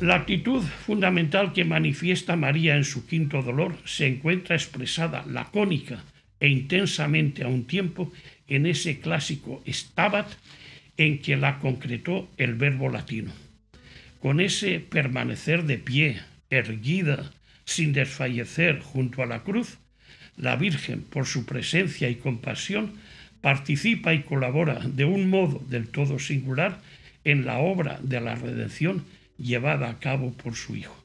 Speaker 2: La actitud fundamental que manifiesta María en su quinto dolor se encuentra expresada lacónica e intensamente a un tiempo en ese clásico stabat en que la concretó el verbo latino. Con ese permanecer de pie, erguida, sin desfallecer junto a la cruz, la Virgen, por su presencia y compasión, participa y colabora de un modo del todo singular en la obra de la redención llevada a cabo por su Hijo.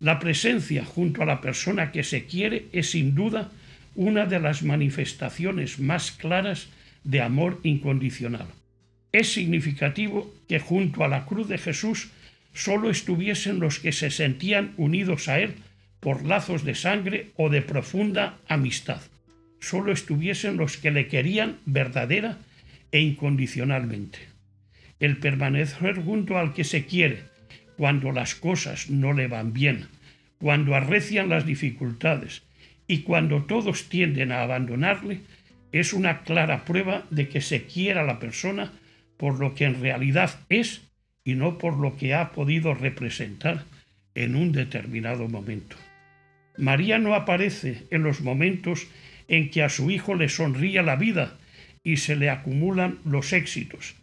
Speaker 2: La presencia junto a la persona que se quiere es sin duda una de las manifestaciones más claras de amor incondicional. Es significativo que junto a la cruz de Jesús solo estuviesen los que se sentían unidos a Él por lazos de sangre o de profunda amistad. Solo estuviesen los que le querían verdadera e incondicionalmente. El permanecer junto al que se quiere cuando las cosas no le van bien, cuando arrecian las dificultades, y cuando todos tienden a abandonarle, es una clara prueba de que se quiera a la persona por lo que en realidad es y no por lo que ha podido representar en un determinado momento. María no aparece en los momentos en que a su hijo le sonría la vida y se le acumulan los éxitos.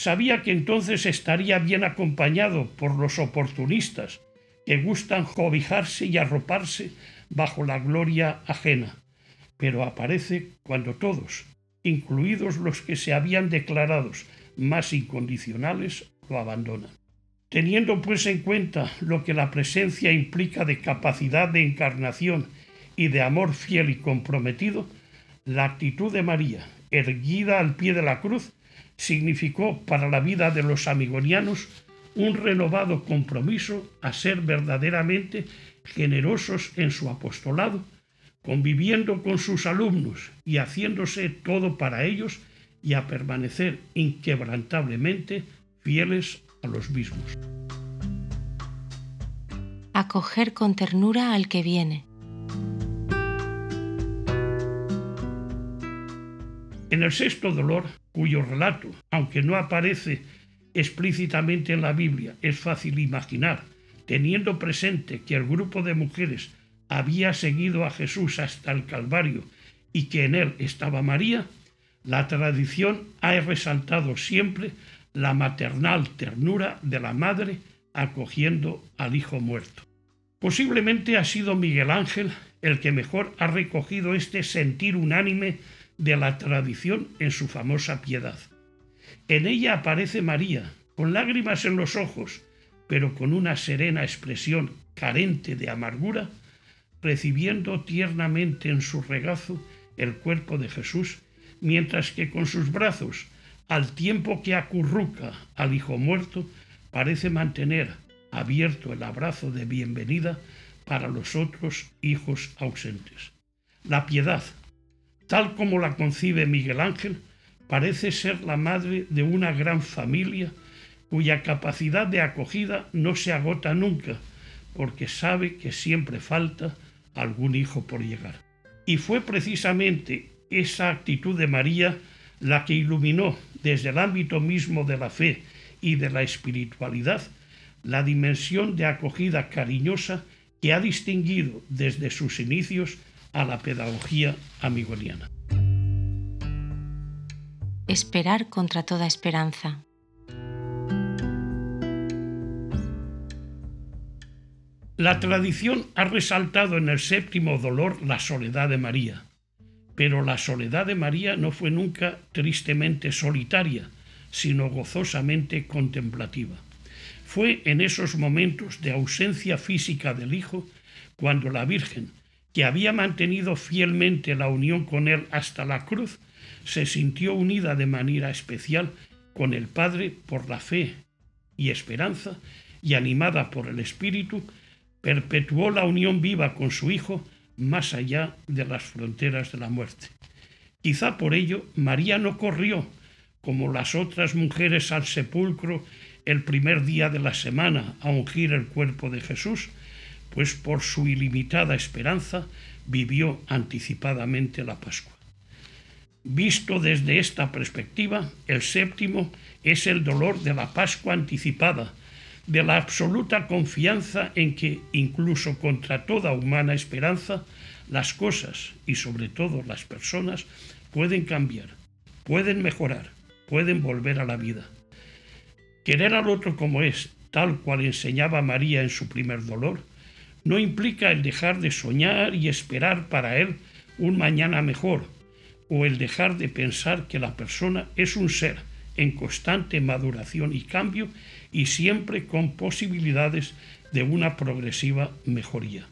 Speaker 2: Sabía que entonces estaría bien acompañado por los oportunistas que gustan cobijarse y arroparse bajo la gloria ajena, pero aparece cuando todos, incluidos los que se habían declarado más incondicionales, lo abandonan. Teniendo pues en cuenta lo que la presencia implica de capacidad de encarnación y de amor fiel y comprometido, la actitud de María, erguida al pie de la cruz, significó para la vida de los amigonianos un renovado compromiso a ser verdaderamente generosos en su apostolado, conviviendo con sus alumnos y haciéndose todo para ellos y a permanecer inquebrantablemente fieles a los mismos.
Speaker 1: Acoger con ternura al que viene.
Speaker 2: En el sexto dolor, cuyo relato, aunque no aparece explícitamente en la Biblia, es fácil imaginar, teniendo presente que el grupo de mujeres había seguido a Jesús hasta el Calvario y que en él estaba María, la tradición ha resaltado siempre la maternal ternura de la madre acogiendo al hijo muerto. Posiblemente ha sido Miguel Ángel el que mejor ha recogido este sentir unánime de la tradición en su famosa piedad. En ella aparece María, con lágrimas en los ojos, pero con una serena expresión carente de amargura, recibiendo tiernamente en su regazo el cuerpo de Jesús, mientras que con sus brazos, al tiempo que acurruca al Hijo muerto, parece mantener abierto el abrazo de bienvenida para los otros hijos ausentes. La piedad, tal como la concibe Miguel Ángel, parece ser la madre de una gran familia cuya capacidad de acogida no se agota nunca, porque sabe que siempre falta algún hijo por llegar. Y fue precisamente esa actitud de María la que iluminó desde el ámbito mismo de la fe y de la espiritualidad la dimensión de acogida cariñosa que ha distinguido desde sus inicios a la pedagogía amigoniana.
Speaker 1: Esperar contra toda esperanza.
Speaker 2: La tradición ha resaltado en el séptimo dolor la soledad de María, pero la soledad de María no fue nunca tristemente solitaria, sino gozosamente contemplativa. Fue en esos momentos de ausencia física del Hijo cuando la Virgen, que había mantenido fielmente la unión con él hasta la cruz, se sintió unida de manera especial con el Padre por la fe y esperanza, y animada por el Espíritu, perpetuó la unión viva con su Hijo más allá de las fronteras de la muerte. Quizá por ello María no corrió, como las otras mujeres, al sepulcro el primer día de la semana a ungir el cuerpo de Jesús, pues por su ilimitada esperanza vivió anticipadamente la Pascua. Visto desde esta perspectiva, el séptimo es el dolor de la Pascua anticipada, de la absoluta confianza en que, incluso contra toda humana esperanza, las cosas y sobre todo las personas pueden cambiar, pueden mejorar, pueden volver a la vida. Querer al otro como es, tal cual enseñaba María en su primer dolor, no implica el dejar de soñar y esperar para él un mañana mejor, o el dejar de pensar que la persona es un ser en constante maduración y cambio y siempre con posibilidades de una progresiva mejoría.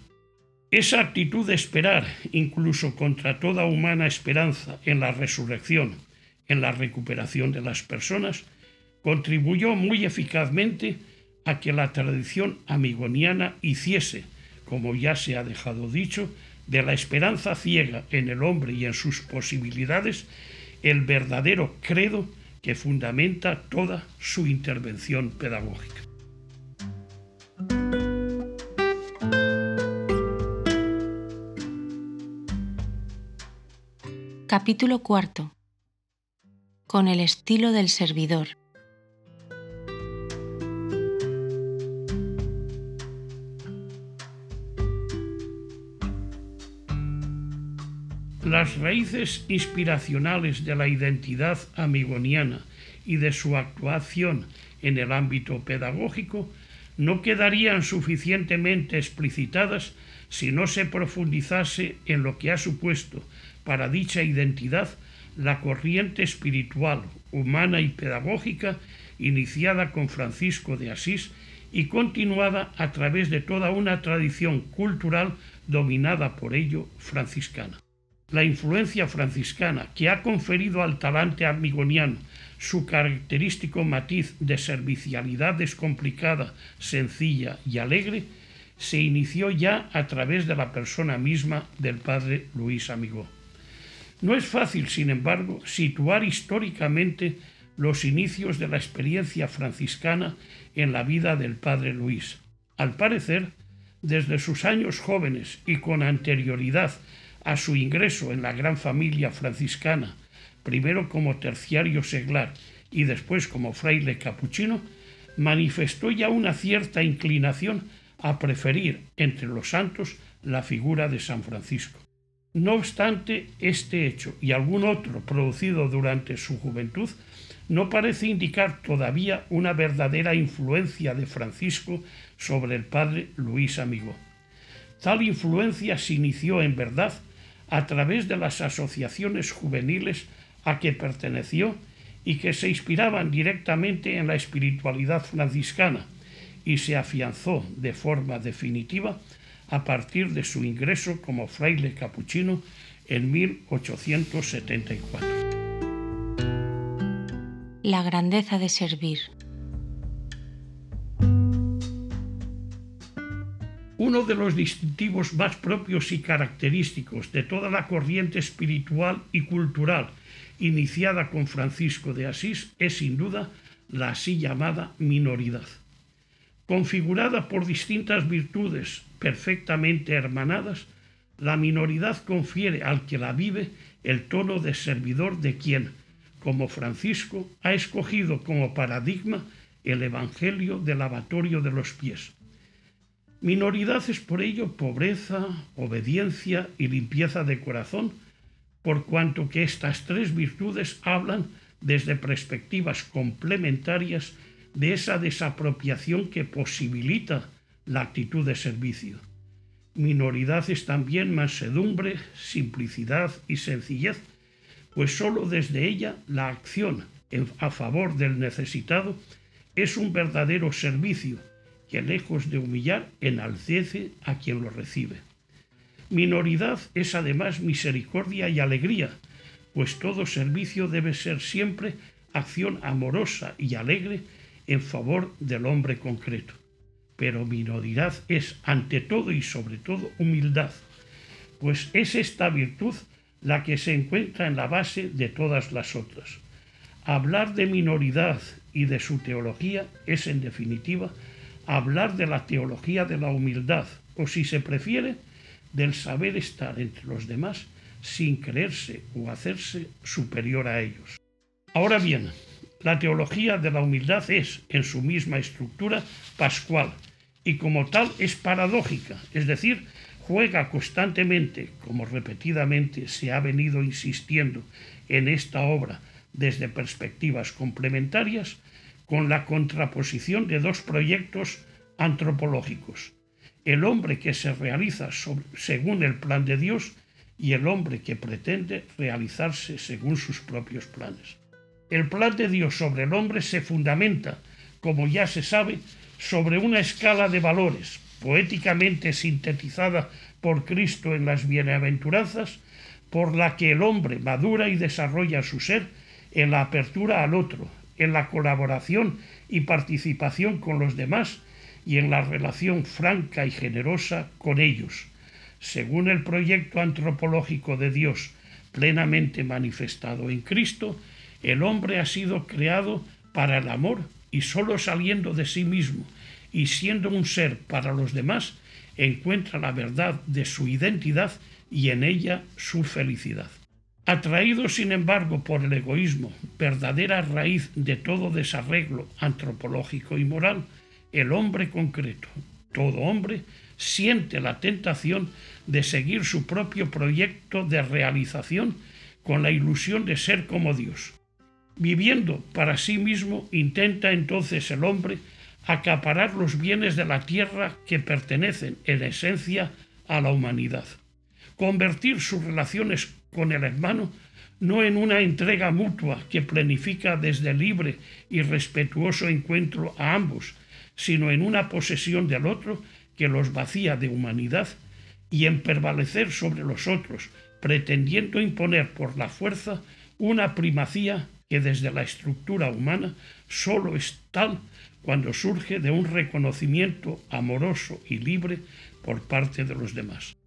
Speaker 2: Esa actitud de esperar, incluso contra toda humana esperanza, en la resurrección, en la recuperación de las personas, contribuyó muy eficazmente a que la tradición amigoniana hiciese, como ya se ha dejado dicho, de la esperanza ciega en el hombre y en sus posibilidades, el verdadero credo que fundamenta toda su intervención pedagógica.
Speaker 1: Capítulo cuarto. Con el estilo del servidor.
Speaker 2: Las raíces inspiracionales de la identidad amigoniana y de su actuación en el ámbito pedagógico no quedarían suficientemente explicitadas si no se profundizase en lo que ha supuesto para dicha identidad la corriente espiritual, humana y pedagógica iniciada con Francisco de Asís y continuada a través de toda una tradición cultural dominada por ello franciscana la influencia franciscana que ha conferido al talante amigoniano su característico matiz de servicialidad descomplicada, sencilla y alegre, se inició ya a través de la persona misma del padre Luis Amigó. No es fácil, sin embargo, situar históricamente los inicios de la experiencia franciscana en la vida del padre Luis. Al parecer, desde sus años jóvenes y con anterioridad a su ingreso en la gran familia franciscana, primero como terciario seglar y después como fraile capuchino, manifestó ya una cierta inclinación a preferir entre los santos la figura de San Francisco. No obstante, este hecho y algún otro producido durante su juventud no parece indicar todavía una verdadera influencia de Francisco sobre el padre Luis Amigo. Tal influencia se inició en verdad a través de las asociaciones juveniles a que perteneció y que se inspiraban directamente en la espiritualidad franciscana y se afianzó de forma definitiva a partir de su ingreso como fraile capuchino en 1874.
Speaker 1: La grandeza de servir.
Speaker 2: Uno de los distintivos más propios y característicos de toda la corriente espiritual y cultural iniciada con Francisco de Asís es sin duda la así llamada minoridad. Configurada por distintas virtudes perfectamente hermanadas, la minoridad confiere al que la vive el tono de servidor de quien, como Francisco, ha escogido como paradigma el Evangelio del lavatorio de los pies. Minoridad es por ello pobreza, obediencia y limpieza de corazón, por cuanto que estas tres virtudes hablan desde perspectivas complementarias de esa desapropiación que posibilita la actitud de servicio. Minoridad es también mansedumbre, simplicidad y sencillez, pues sólo desde ella la acción a favor del necesitado es un verdadero servicio que lejos de humillar enaltece a quien lo recibe. Minoridad es además misericordia y alegría, pues todo servicio debe ser siempre acción amorosa y alegre en favor del hombre concreto. Pero minoridad es ante todo y sobre todo humildad, pues es esta virtud la que se encuentra en la base de todas las otras. Hablar de minoridad y de su teología es en definitiva hablar de la teología de la humildad, o si se prefiere, del saber estar entre los demás sin creerse o hacerse superior a ellos. Ahora bien, la teología de la humildad es, en su misma estructura, pascual y como tal es paradójica, es decir, juega constantemente, como repetidamente se ha venido insistiendo en esta obra desde perspectivas complementarias, con la contraposición de dos proyectos antropológicos, el hombre que se realiza según el plan de Dios y el hombre que pretende realizarse según sus propios planes. El plan de Dios sobre el hombre se fundamenta, como ya se sabe, sobre una escala de valores, poéticamente sintetizada por Cristo en las bienaventuranzas, por la que el hombre madura y desarrolla su ser en la apertura al otro, en la colaboración y participación con los demás y en la relación franca y generosa con ellos, según el proyecto antropológico de Dios plenamente manifestado en Cristo, el hombre ha sido creado para el amor y sólo saliendo de sí mismo y siendo un ser para los demás, encuentra la verdad de su identidad y en ella su felicidad. Atraído, sin embargo, por el egoísmo, verdadera raíz de todo desarreglo antropológico y moral, el hombre concreto, todo hombre, siente la tentación de seguir su propio proyecto de realización con la ilusión de ser como Dios. Viviendo para sí mismo, intenta entonces el hombre acaparar los bienes de la tierra que pertenecen en esencia a la humanidad. Convertir sus relaciones con el hermano no en una entrega mutua que planifica desde libre y respetuoso encuentro a ambos, sino en una posesión del otro que los vacía de humanidad y en prevalecer sobre los otros, pretendiendo imponer por la fuerza una primacía que desde la estructura humana sólo es tal cuando surge de un reconocimiento amoroso y libre por parte de los demás.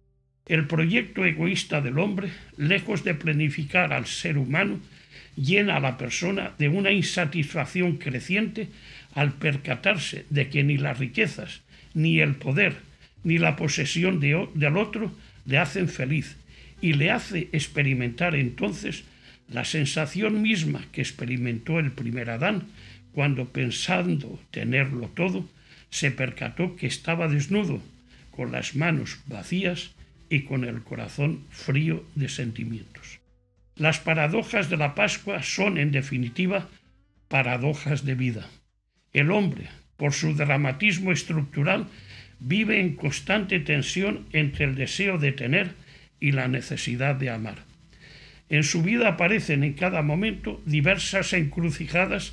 Speaker 2: El proyecto egoísta del hombre, lejos de planificar al ser humano, llena a la persona de una insatisfacción creciente al percatarse de que ni las riquezas, ni el poder, ni la posesión del otro le hacen feliz y le hace experimentar entonces la sensación misma que experimentó el primer Adán cuando pensando tenerlo todo, se percató que estaba desnudo, con las manos vacías y con el corazón frío de sentimientos. Las paradojas de la Pascua son, en definitiva, paradojas de vida. El hombre, por su dramatismo estructural, vive en constante tensión entre el deseo de tener y la necesidad de amar. En su vida aparecen en cada momento diversas encrucijadas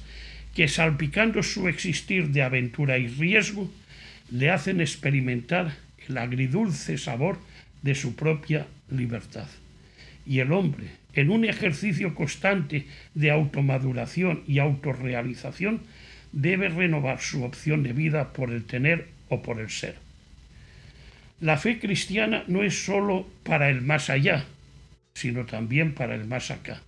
Speaker 2: que salpicando su existir de aventura y riesgo, le hacen experimentar el agridulce sabor de su propia libertad. Y el hombre, en un ejercicio constante de automaduración y autorrealización, debe renovar su opción de vida por el tener o por el ser. La fe cristiana no es sólo para el más allá, sino también para el más acá.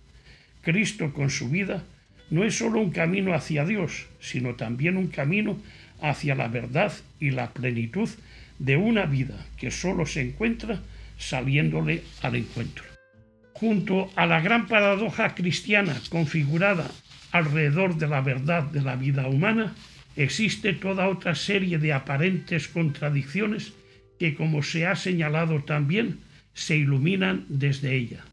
Speaker 2: Cristo con su vida no es sólo un camino hacia Dios, sino también un camino hacia la verdad y la plenitud de una vida que sólo se encuentra saliéndole al encuentro. Junto a la gran paradoja cristiana configurada alrededor de la verdad de la vida humana, existe toda otra serie de aparentes contradicciones que, como se ha señalado también, se iluminan desde ella.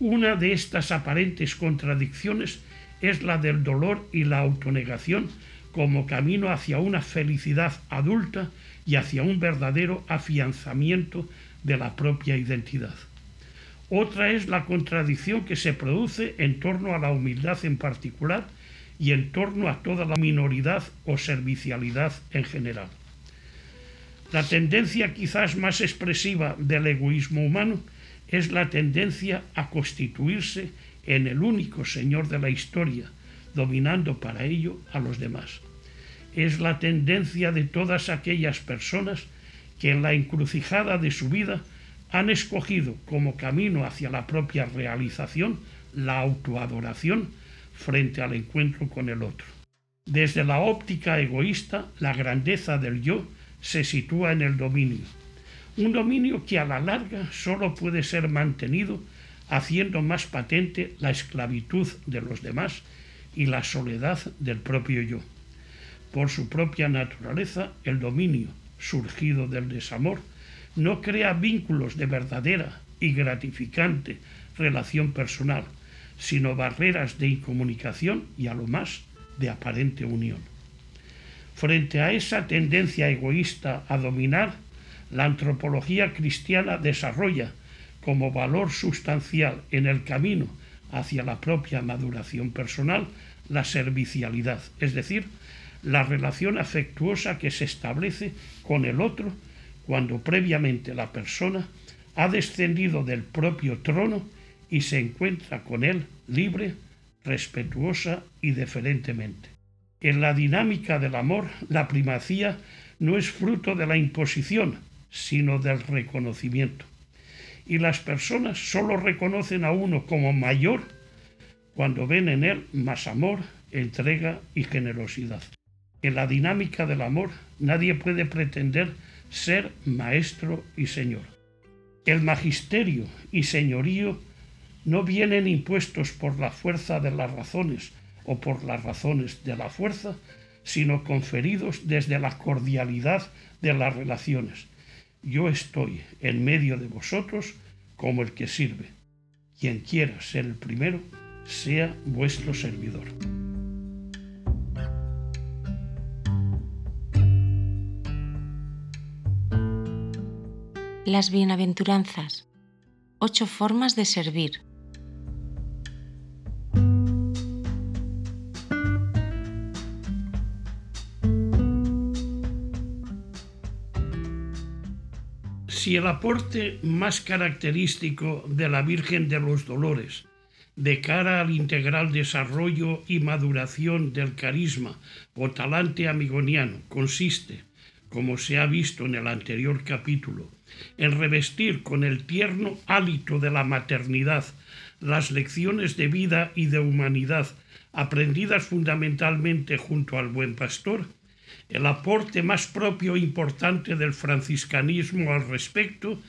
Speaker 2: Una de estas aparentes contradicciones es la del dolor y la autonegación como camino hacia una felicidad adulta y hacia un verdadero afianzamiento de la propia identidad. Otra es la contradicción que se produce en torno a la humildad en particular y en torno a toda la minoridad o servicialidad en general. La tendencia quizás más expresiva del egoísmo humano es la tendencia a constituirse en el único Señor de la historia, dominando para ello a los demás. Es la tendencia de todas aquellas personas que en la encrucijada de su vida han escogido como camino hacia la propia realización la autoadoración frente al encuentro con el otro. Desde la óptica egoísta, la grandeza del yo se sitúa en el dominio, un dominio que a la larga solo puede ser mantenido haciendo más patente la esclavitud de los demás y la soledad del propio yo. Por su propia naturaleza, el dominio, surgido del desamor, no crea vínculos de verdadera y gratificante relación personal, sino barreras de incomunicación y a lo más de aparente unión. Frente a esa tendencia egoísta a dominar, la antropología cristiana desarrolla como valor sustancial en el camino hacia la propia maduración personal la servicialidad, es decir, la relación afectuosa que se establece con el otro cuando previamente la persona ha descendido del propio trono y se encuentra con él libre, respetuosa y deferentemente. En la dinámica del amor, la primacía no es fruto de la imposición, sino del reconocimiento. Y las personas solo reconocen a uno como mayor cuando ven en él más amor, entrega y generosidad. En la dinámica del amor nadie puede pretender ser maestro y señor. El magisterio y señorío no vienen impuestos por la fuerza de las razones o por las razones de la fuerza, sino conferidos desde la cordialidad de las relaciones. Yo estoy en medio de vosotros como el que sirve. Quien quiera ser el primero, sea vuestro servidor.
Speaker 1: Las bienaventuranzas. Ocho formas de servir.
Speaker 2: Si el aporte más característico de la Virgen de los Dolores de cara al integral desarrollo y maduración del carisma o talante amigoniano consiste como se ha visto en el anterior capítulo, en revestir con el tierno hálito de la maternidad las lecciones de vida y de humanidad aprendidas fundamentalmente junto al buen pastor, el aporte más propio e importante del franciscanismo al respecto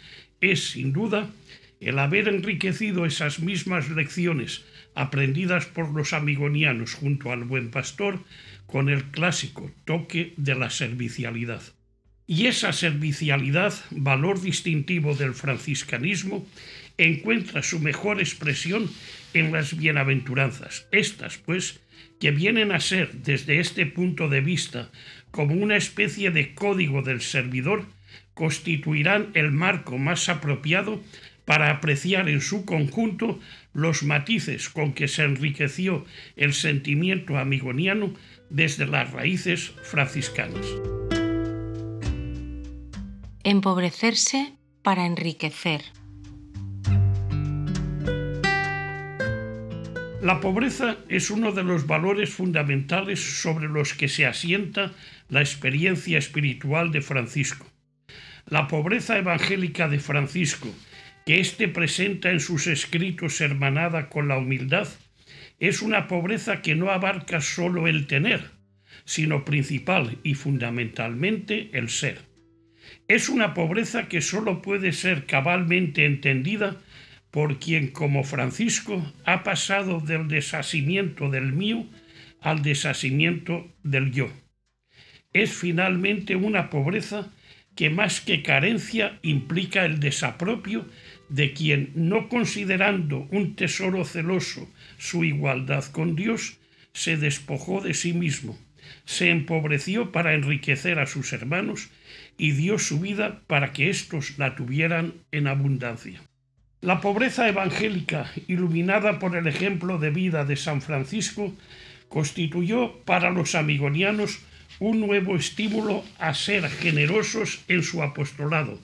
Speaker 2: es, sin duda, el haber enriquecido esas mismas lecciones aprendidas por los amigonianos junto al buen pastor con el clásico toque de la servicialidad. Y esa servicialidad, valor distintivo del franciscanismo, encuentra su mejor expresión en las bienaventuranzas. Estas, pues, que vienen a ser, desde este punto de vista, como una especie de código del servidor, constituirán el marco más apropiado para apreciar en su conjunto los matices con que se enriqueció el sentimiento amigoniano desde las raíces franciscanas.
Speaker 1: Empobrecerse para enriquecer.
Speaker 2: La pobreza es uno de los valores fundamentales sobre los que se asienta la experiencia espiritual de Francisco. La pobreza evangélica de Francisco, que éste presenta en sus escritos hermanada con la humildad, es una pobreza que no abarca solo el tener, sino principal y fundamentalmente el ser. Es una pobreza que solo puede ser cabalmente entendida por quien como Francisco ha pasado del desasimiento del mío al desasimiento del yo. Es finalmente una pobreza que más que carencia implica el desapropio de quien, no considerando un tesoro celoso su igualdad con Dios, se despojó de sí mismo, se empobreció para enriquecer a sus hermanos y dio su vida para que éstos la tuvieran en abundancia. La pobreza evangélica, iluminada por el ejemplo de vida de San Francisco, constituyó para los amigonianos un nuevo estímulo a ser generosos en su apostolado.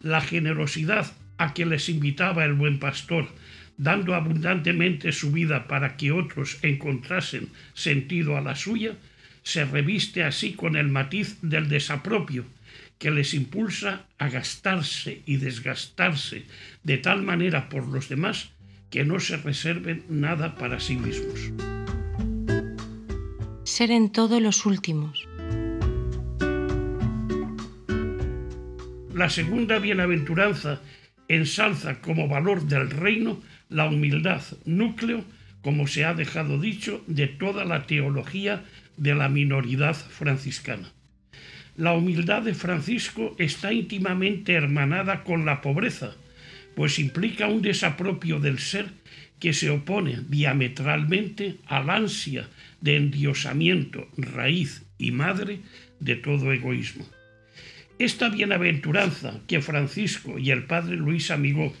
Speaker 2: La generosidad a que les invitaba el buen pastor, dando abundantemente su vida para que otros encontrasen sentido a la suya, se reviste así con el matiz del desapropio, que les impulsa a gastarse y desgastarse de tal manera por los demás que no se reserven nada para sí mismos.
Speaker 1: Ser en todo los últimos.
Speaker 2: La segunda bienaventuranza ensalza como valor del reino la humildad, núcleo, como se ha dejado dicho, de toda la teología de la minoridad franciscana. La humildad de Francisco está íntimamente hermanada con la pobreza, pues implica un desapropio del ser que se opone diametralmente al ansia de endiosamiento, raíz y madre de todo egoísmo. Esta bienaventuranza que Francisco y el padre Luis Amigó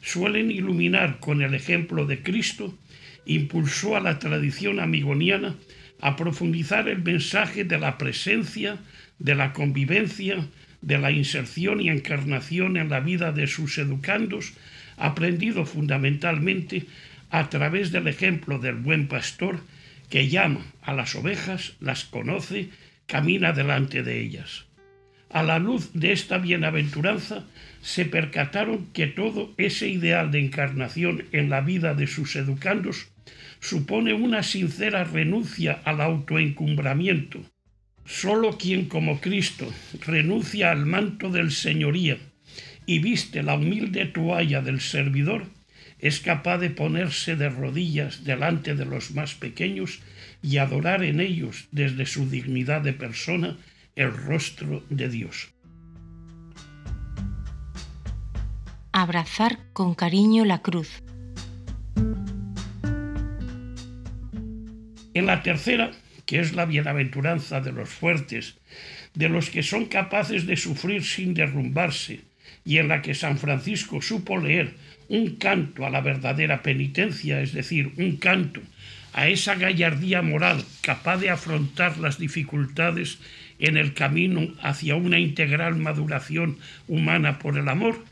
Speaker 2: suelen iluminar con el ejemplo de Cristo, impulsó a la tradición amigoniana a profundizar el mensaje de la presencia, de la convivencia, de la inserción y encarnación en la vida de sus educandos, aprendido fundamentalmente a través del ejemplo del buen pastor que llama a las ovejas, las conoce, camina delante de ellas. A la luz de esta bienaventuranza se percataron que todo ese ideal de encarnación en la vida de sus educandos supone una sincera renuncia al autoencumbramiento. Solo quien como Cristo renuncia al manto del señoría y viste la humilde toalla del servidor, es capaz de ponerse de rodillas delante de los más pequeños y adorar en ellos desde su dignidad de persona el rostro de Dios.
Speaker 1: Abrazar con cariño la cruz.
Speaker 2: En la tercera, que es la bienaventuranza de los fuertes, de los que son capaces de sufrir sin derrumbarse, y en la que San Francisco supo leer un canto a la verdadera penitencia, es decir, un canto a esa gallardía moral capaz de afrontar las dificultades en el camino hacia una integral maduración humana por el amor,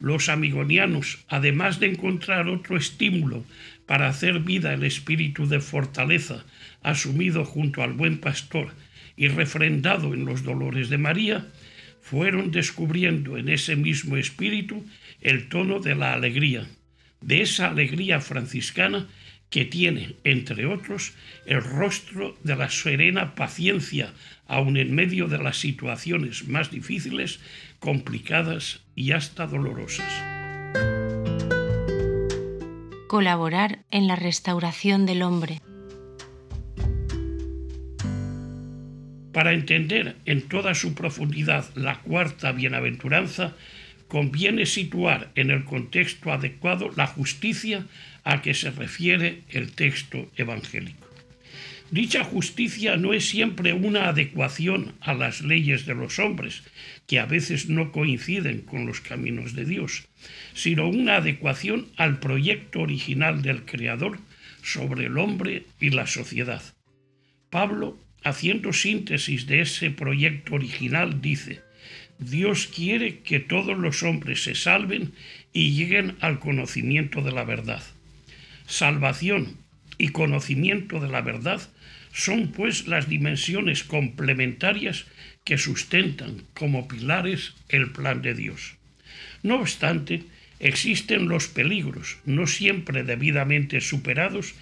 Speaker 2: los amigonianos, además de encontrar otro estímulo para hacer vida el espíritu de fortaleza asumido junto al buen pastor y refrendado en los dolores de María, fueron descubriendo en ese mismo espíritu el tono de la alegría, de esa alegría franciscana que tiene, entre otros, el rostro de la serena paciencia, aun en medio de las situaciones más difíciles, complicadas y hasta dolorosas.
Speaker 1: Colaborar en la restauración del hombre.
Speaker 2: Para entender en toda su profundidad la cuarta bienaventuranza, conviene situar en el contexto adecuado la justicia a que se refiere el texto evangélico. Dicha justicia no es siempre una adecuación a las leyes de los hombres, que a veces no coinciden con los caminos de Dios, sino una adecuación al proyecto original del Creador sobre el hombre y la sociedad. Pablo haciendo síntesis de ese proyecto original, dice, Dios quiere que todos los hombres se salven y lleguen al conocimiento de la verdad. Salvación y conocimiento de la verdad son pues las dimensiones complementarias que sustentan como pilares el plan de Dios. No obstante, existen los peligros, no siempre debidamente superados,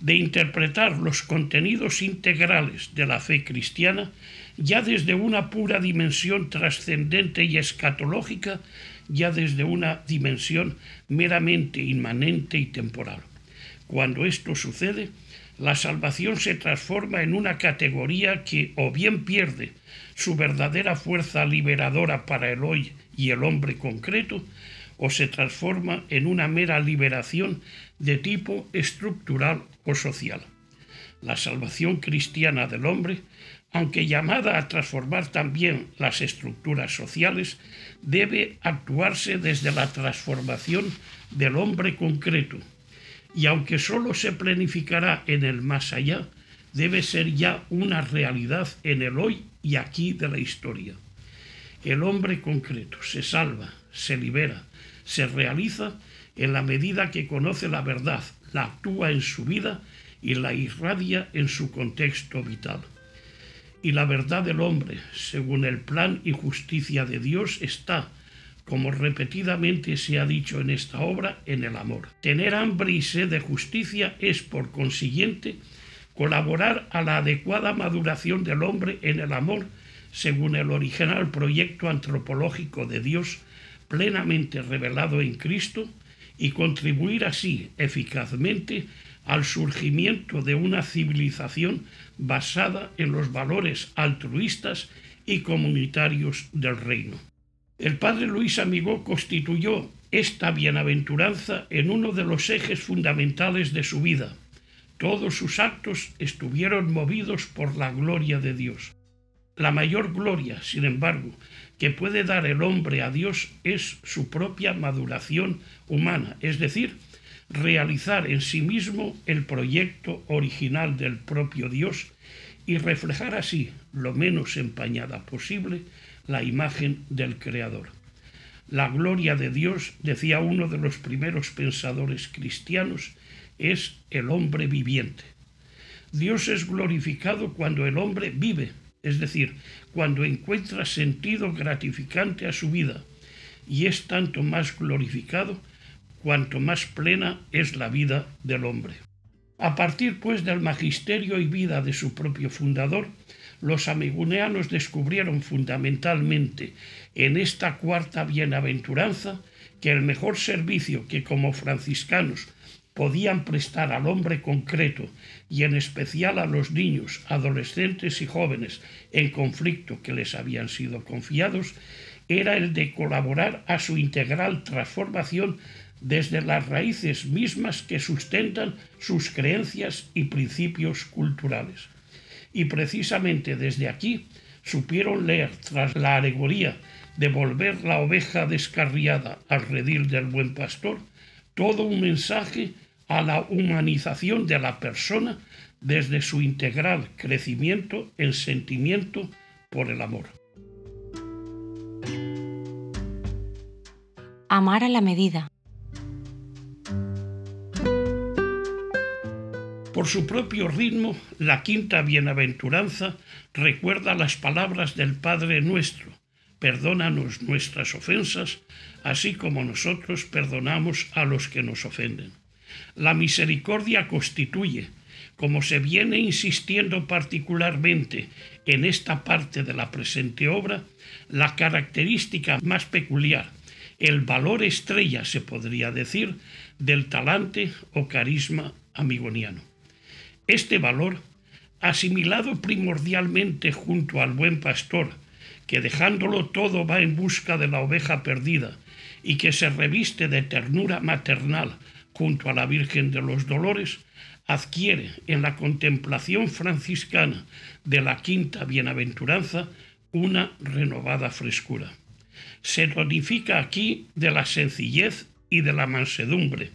Speaker 2: de interpretar los contenidos integrales de la fe cristiana ya desde una pura dimensión trascendente y escatológica, ya desde una dimensión meramente inmanente y temporal. Cuando esto sucede, la salvación se transforma en una categoría que o bien pierde su verdadera fuerza liberadora para el hoy y el hombre concreto, o se transforma en una mera liberación de tipo estructural o social. La salvación cristiana del hombre, aunque llamada a transformar también las estructuras sociales, debe actuarse desde la transformación del hombre concreto, y aunque sólo se planificará en el más allá, debe ser ya una realidad en el hoy y aquí de la historia. El hombre concreto se salva, se libera, se realiza en la medida que conoce la verdad, la actúa en su vida y la irradia en su contexto vital. Y la verdad del hombre, según el plan y justicia de Dios, está, como repetidamente se ha dicho en esta obra, en el amor. Tener hambre y sed de justicia es, por consiguiente, colaborar a la adecuada maduración del hombre en el amor, según el original proyecto antropológico de Dios, plenamente revelado en Cristo, y contribuir así eficazmente al surgimiento de una civilización basada en los valores altruistas y comunitarios del reino. El padre Luis Amigó constituyó esta bienaventuranza en uno de los ejes fundamentales de su vida. Todos sus actos estuvieron movidos por la gloria de Dios. La mayor gloria, sin embargo, que puede dar el hombre a Dios es su propia maduración humana, es decir, realizar en sí mismo el proyecto original del propio Dios y reflejar así, lo menos empañada posible, la imagen del Creador. La gloria de Dios, decía uno de los primeros pensadores cristianos, es el hombre viviente. Dios es glorificado cuando el hombre vive, es decir, cuando encuentra sentido gratificante a su vida, y es tanto más glorificado cuanto más plena es la vida del hombre. A partir pues del magisterio y vida de su propio fundador, los amiguneanos descubrieron fundamentalmente en esta cuarta bienaventuranza que el mejor servicio que como franciscanos podían prestar al hombre concreto y en especial a los niños, adolescentes y jóvenes en conflicto que les habían sido confiados, era el de colaborar a su integral transformación desde las raíces mismas que sustentan sus creencias y principios culturales. Y precisamente desde aquí supieron leer, tras la alegoría de volver la oveja descarriada al redil del buen pastor, todo un mensaje a la humanización de la persona desde su integral crecimiento en sentimiento por el amor.
Speaker 1: Amar a la medida.
Speaker 2: Por su propio ritmo, la quinta bienaventuranza recuerda las palabras del Padre nuestro. Perdónanos nuestras ofensas, así como nosotros perdonamos a los que nos ofenden. La misericordia constituye, como se viene insistiendo particularmente en esta parte de la presente obra, la característica más peculiar, el valor estrella, se podría decir, del talante o carisma amigoniano. Este valor, asimilado primordialmente junto al buen pastor, que dejándolo todo va en busca de la oveja perdida y que se reviste de ternura maternal junto a la Virgen de los Dolores, adquiere en la contemplación franciscana de la quinta bienaventuranza una renovada frescura. Se tonifica aquí de la sencillez y de la mansedumbre,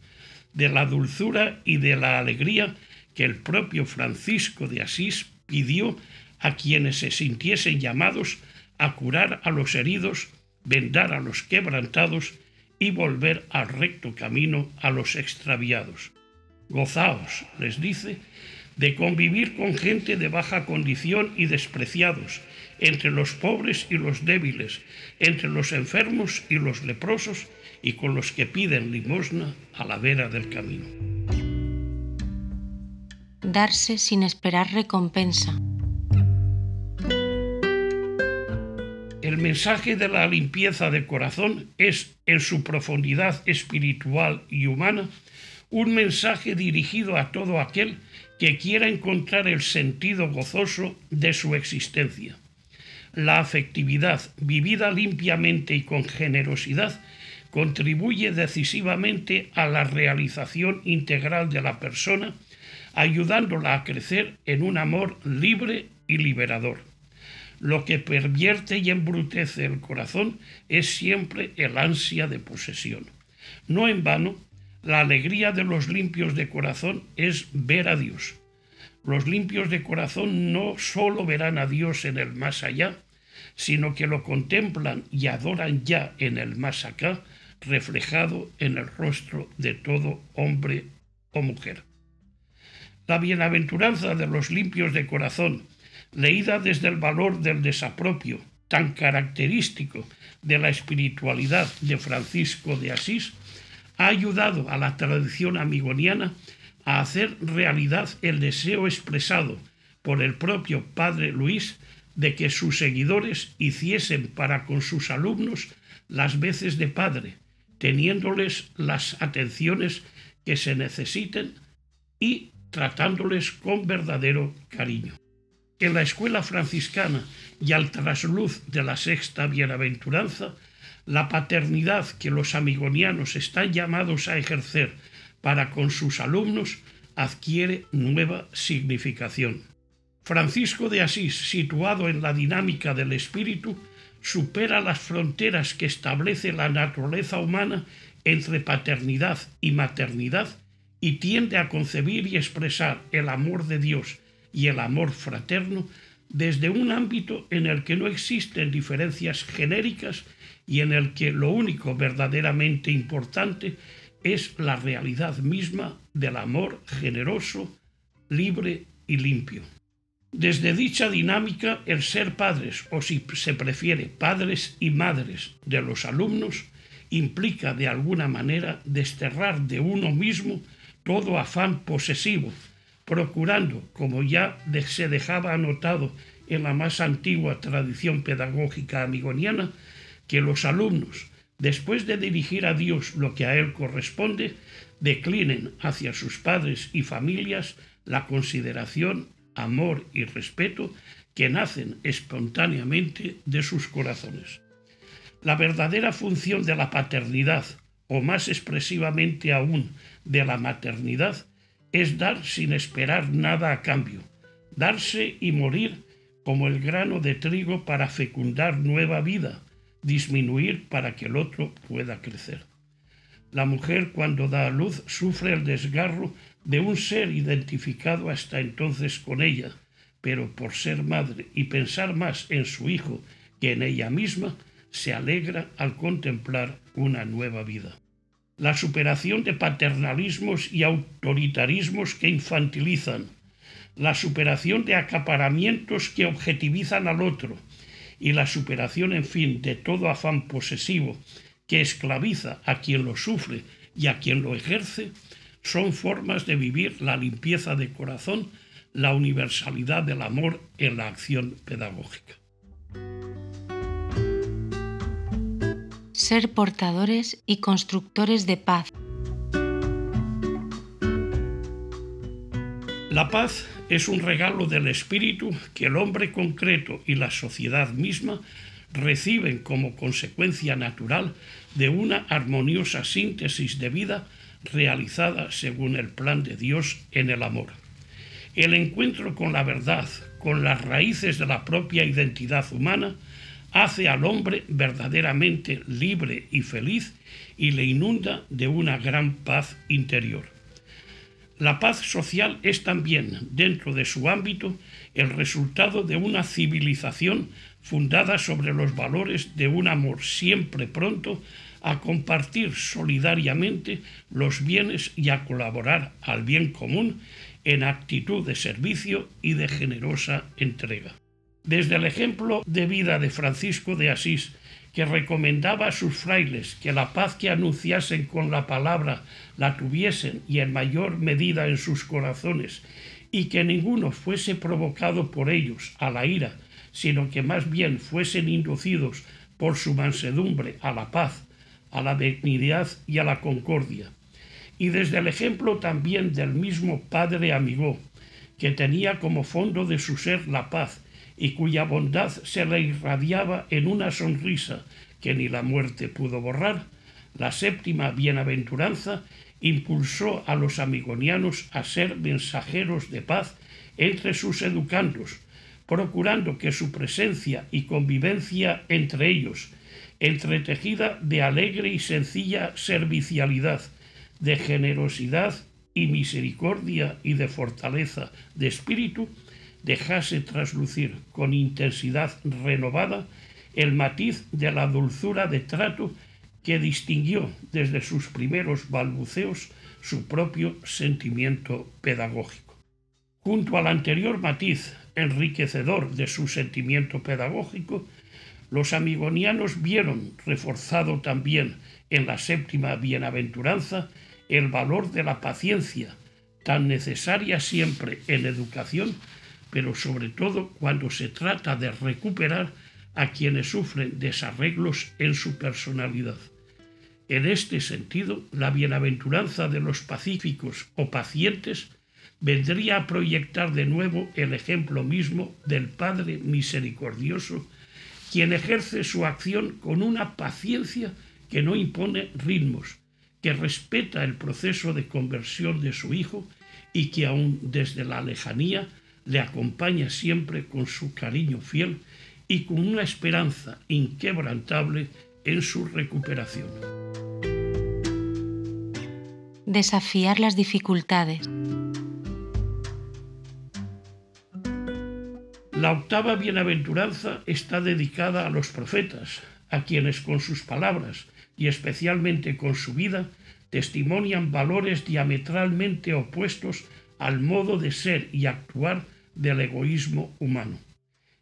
Speaker 2: de la dulzura y de la alegría que el propio Francisco de Asís pidió a quienes se sintiesen llamados a curar a los heridos, vendar a los quebrantados y volver al recto camino a los extraviados. Gozaos, les dice, de convivir con gente de baja condición y despreciados, entre los pobres y los débiles, entre los enfermos y los leprosos, y con los que piden limosna a la vera del camino.
Speaker 1: Darse sin esperar recompensa.
Speaker 2: El mensaje de la limpieza de corazón es, en su profundidad espiritual y humana, un mensaje dirigido a todo aquel que quiera encontrar el sentido gozoso de su existencia. La afectividad, vivida limpiamente y con generosidad, contribuye decisivamente a la realización integral de la persona, ayudándola a crecer en un amor libre y liberador. Lo que pervierte y embrutece el corazón es siempre el ansia de posesión. No en vano, la alegría de los limpios de corazón es ver a Dios. Los limpios de corazón no sólo verán a Dios en el más allá, sino que lo contemplan y adoran ya en el más acá, reflejado en el rostro de todo hombre o mujer. La bienaventuranza de los limpios de corazón, leída desde el valor del desapropio, tan característico de la espiritualidad de Francisco de Asís, ha ayudado a la tradición amigoniana a hacer realidad el deseo expresado por el propio padre Luis de que sus seguidores hiciesen para con sus alumnos las veces de padre, teniéndoles las atenciones que se necesiten y tratándoles con verdadero cariño. En la escuela franciscana y al trasluz de la sexta bienaventuranza, la paternidad que los amigonianos están llamados a ejercer para con sus alumnos adquiere nueva significación. Francisco de Asís, situado en la dinámica del espíritu, supera las fronteras que establece la naturaleza humana entre paternidad y maternidad y tiende a concebir y expresar el amor de Dios y el amor fraterno desde un ámbito en el que no existen diferencias genéricas y en el que lo único verdaderamente importante es la realidad misma del amor generoso, libre y limpio. Desde dicha dinámica, el ser padres, o si se prefiere, padres y madres de los alumnos, implica de alguna manera desterrar de uno mismo todo afán posesivo, procurando, como ya se dejaba anotado en la más antigua tradición pedagógica amigoniana, que los alumnos, después de dirigir a Dios lo que a Él corresponde, declinen hacia sus padres y familias la consideración amor y respeto que nacen espontáneamente de sus corazones. La verdadera función de la paternidad, o más expresivamente aún de la maternidad, es dar sin esperar nada a cambio, darse y morir como el grano de trigo para fecundar nueva vida, disminuir para que el otro pueda crecer. La mujer cuando da a luz sufre el desgarro de un ser identificado hasta entonces con ella, pero por ser madre y pensar más en su hijo que en ella misma, se alegra al contemplar una nueva vida. La superación de paternalismos y autoritarismos que infantilizan, la superación de acaparamientos que objetivizan al otro y la superación, en fin, de todo afán posesivo que esclaviza a quien lo sufre y a quien lo ejerce, son formas de vivir la limpieza de corazón, la universalidad del amor en la acción pedagógica.
Speaker 1: Ser portadores y constructores de paz.
Speaker 2: La paz es un regalo del espíritu que el hombre concreto y la sociedad misma reciben como consecuencia natural de una armoniosa síntesis de vida realizada según el plan de Dios en el amor. El encuentro con la verdad, con las raíces de la propia identidad humana, hace al hombre verdaderamente libre y feliz y le inunda de una gran paz interior. La paz social es también, dentro de su ámbito, el resultado de una civilización fundada sobre los valores de un amor siempre pronto a compartir solidariamente los bienes y a colaborar al bien común en actitud de servicio y de generosa entrega. Desde el ejemplo de vida de Francisco de Asís, que recomendaba a sus frailes que la paz que anunciasen con la palabra la tuviesen y en mayor medida en sus corazones, y que ninguno fuese provocado por ellos a la ira, sino que más bien fuesen inducidos por su mansedumbre a la paz, a la benignidad y a la concordia. Y desde el ejemplo también del mismo Padre Amigo, que tenía como fondo de su ser la paz y cuya bondad se le irradiaba en una sonrisa que ni la muerte pudo borrar, la séptima bienaventuranza impulsó a los amigonianos a ser mensajeros de paz entre sus educandos, procurando que su presencia y convivencia entre ellos entretejida de alegre y sencilla servicialidad, de generosidad y misericordia y de fortaleza de espíritu, dejase traslucir con intensidad renovada el matiz de la dulzura de trato que distinguió desde sus primeros balbuceos su propio sentimiento pedagógico. Junto al anterior matiz enriquecedor de su sentimiento pedagógico, los amigonianos vieron reforzado también en la séptima bienaventuranza el valor de la paciencia, tan necesaria siempre en educación, pero sobre todo cuando se trata de recuperar a quienes sufren desarreglos en su personalidad. En este sentido, la bienaventuranza de los pacíficos o pacientes vendría a proyectar de nuevo el ejemplo mismo del Padre misericordioso quien ejerce su acción con una paciencia que no impone ritmos, que respeta el proceso de conversión de su hijo y que aún desde la lejanía le acompaña siempre con su cariño fiel y con una esperanza inquebrantable en su recuperación.
Speaker 1: Desafiar las dificultades.
Speaker 2: La octava bienaventuranza está dedicada a los profetas, a quienes con sus palabras y especialmente con su vida testimonian valores diametralmente opuestos al modo de ser y actuar del egoísmo humano.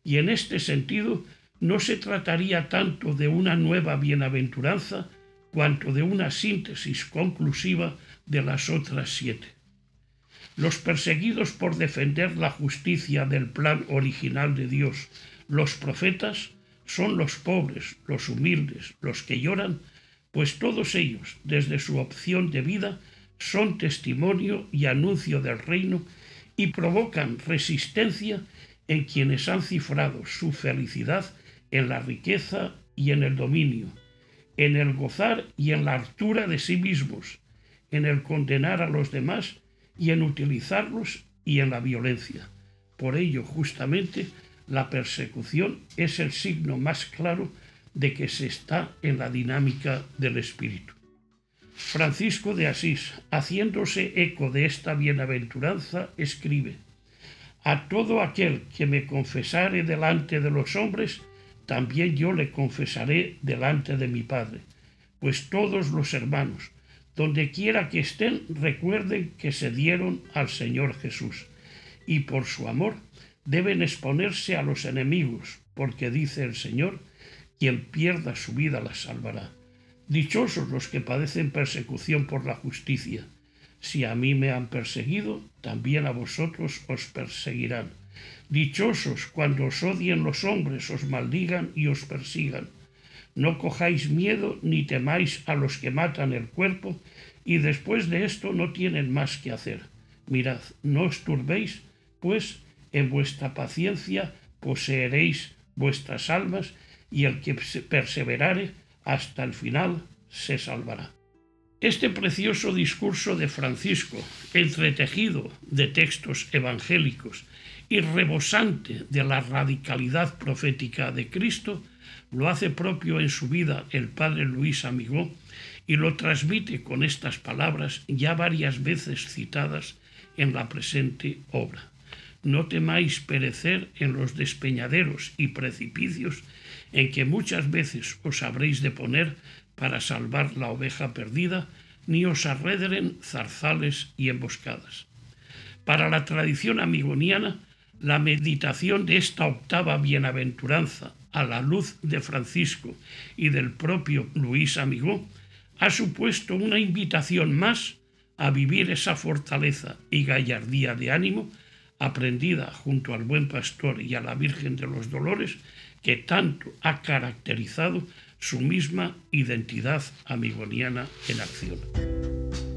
Speaker 2: Y en este sentido no se trataría tanto de una nueva bienaventuranza cuanto de una síntesis conclusiva de las otras siete. Los perseguidos por defender la justicia del plan original de Dios, los profetas, son los pobres, los humildes, los que lloran, pues todos ellos, desde su opción de vida, son testimonio y anuncio del reino y provocan resistencia en quienes han cifrado su felicidad en la riqueza y en el dominio, en el gozar y en la altura de sí mismos, en el condenar a los demás y en utilizarlos y en la violencia. Por ello, justamente, la persecución es el signo más claro de que se está en la dinámica del espíritu. Francisco de Asís, haciéndose eco de esta bienaventuranza, escribe, A todo aquel que me confesare delante de los hombres, también yo le confesaré delante de mi Padre, pues todos los hermanos, Donde quiera que estén, recuerden que se dieron al Señor Jesús y por su amor deben exponerse a los enemigos, porque dice el Señor, quien pierda su vida la salvará. Dichosos los que padecen persecución por la justicia. Si a mí me han perseguido, también a vosotros os perseguirán. Dichosos cuando os odien los hombres, os maldigan y os persigan no cojáis miedo ni temáis a los que matan el cuerpo y después de esto no tienen más que hacer. Mirad, no os turbéis, pues en vuestra paciencia poseeréis vuestras almas y el que perseverare hasta el final se salvará. Este precioso discurso de Francisco, entretejido de textos evangélicos y rebosante de la radicalidad profética de Cristo, lo hace propio en su vida el padre Luis Amigó y lo transmite con estas palabras ya varias veces citadas en la presente obra. No temáis perecer en los despeñaderos y precipicios en que muchas veces os habréis de poner para salvar la oveja perdida, ni os arredren zarzales y emboscadas. Para la tradición amigoniana, la meditación de esta octava bienaventuranza a la luz de Francisco y del propio Luis Amigó, ha supuesto una invitación más a vivir esa fortaleza y gallardía de ánimo aprendida junto al buen pastor y a la Virgen de los Dolores que tanto ha caracterizado su misma identidad amigoniana en acción.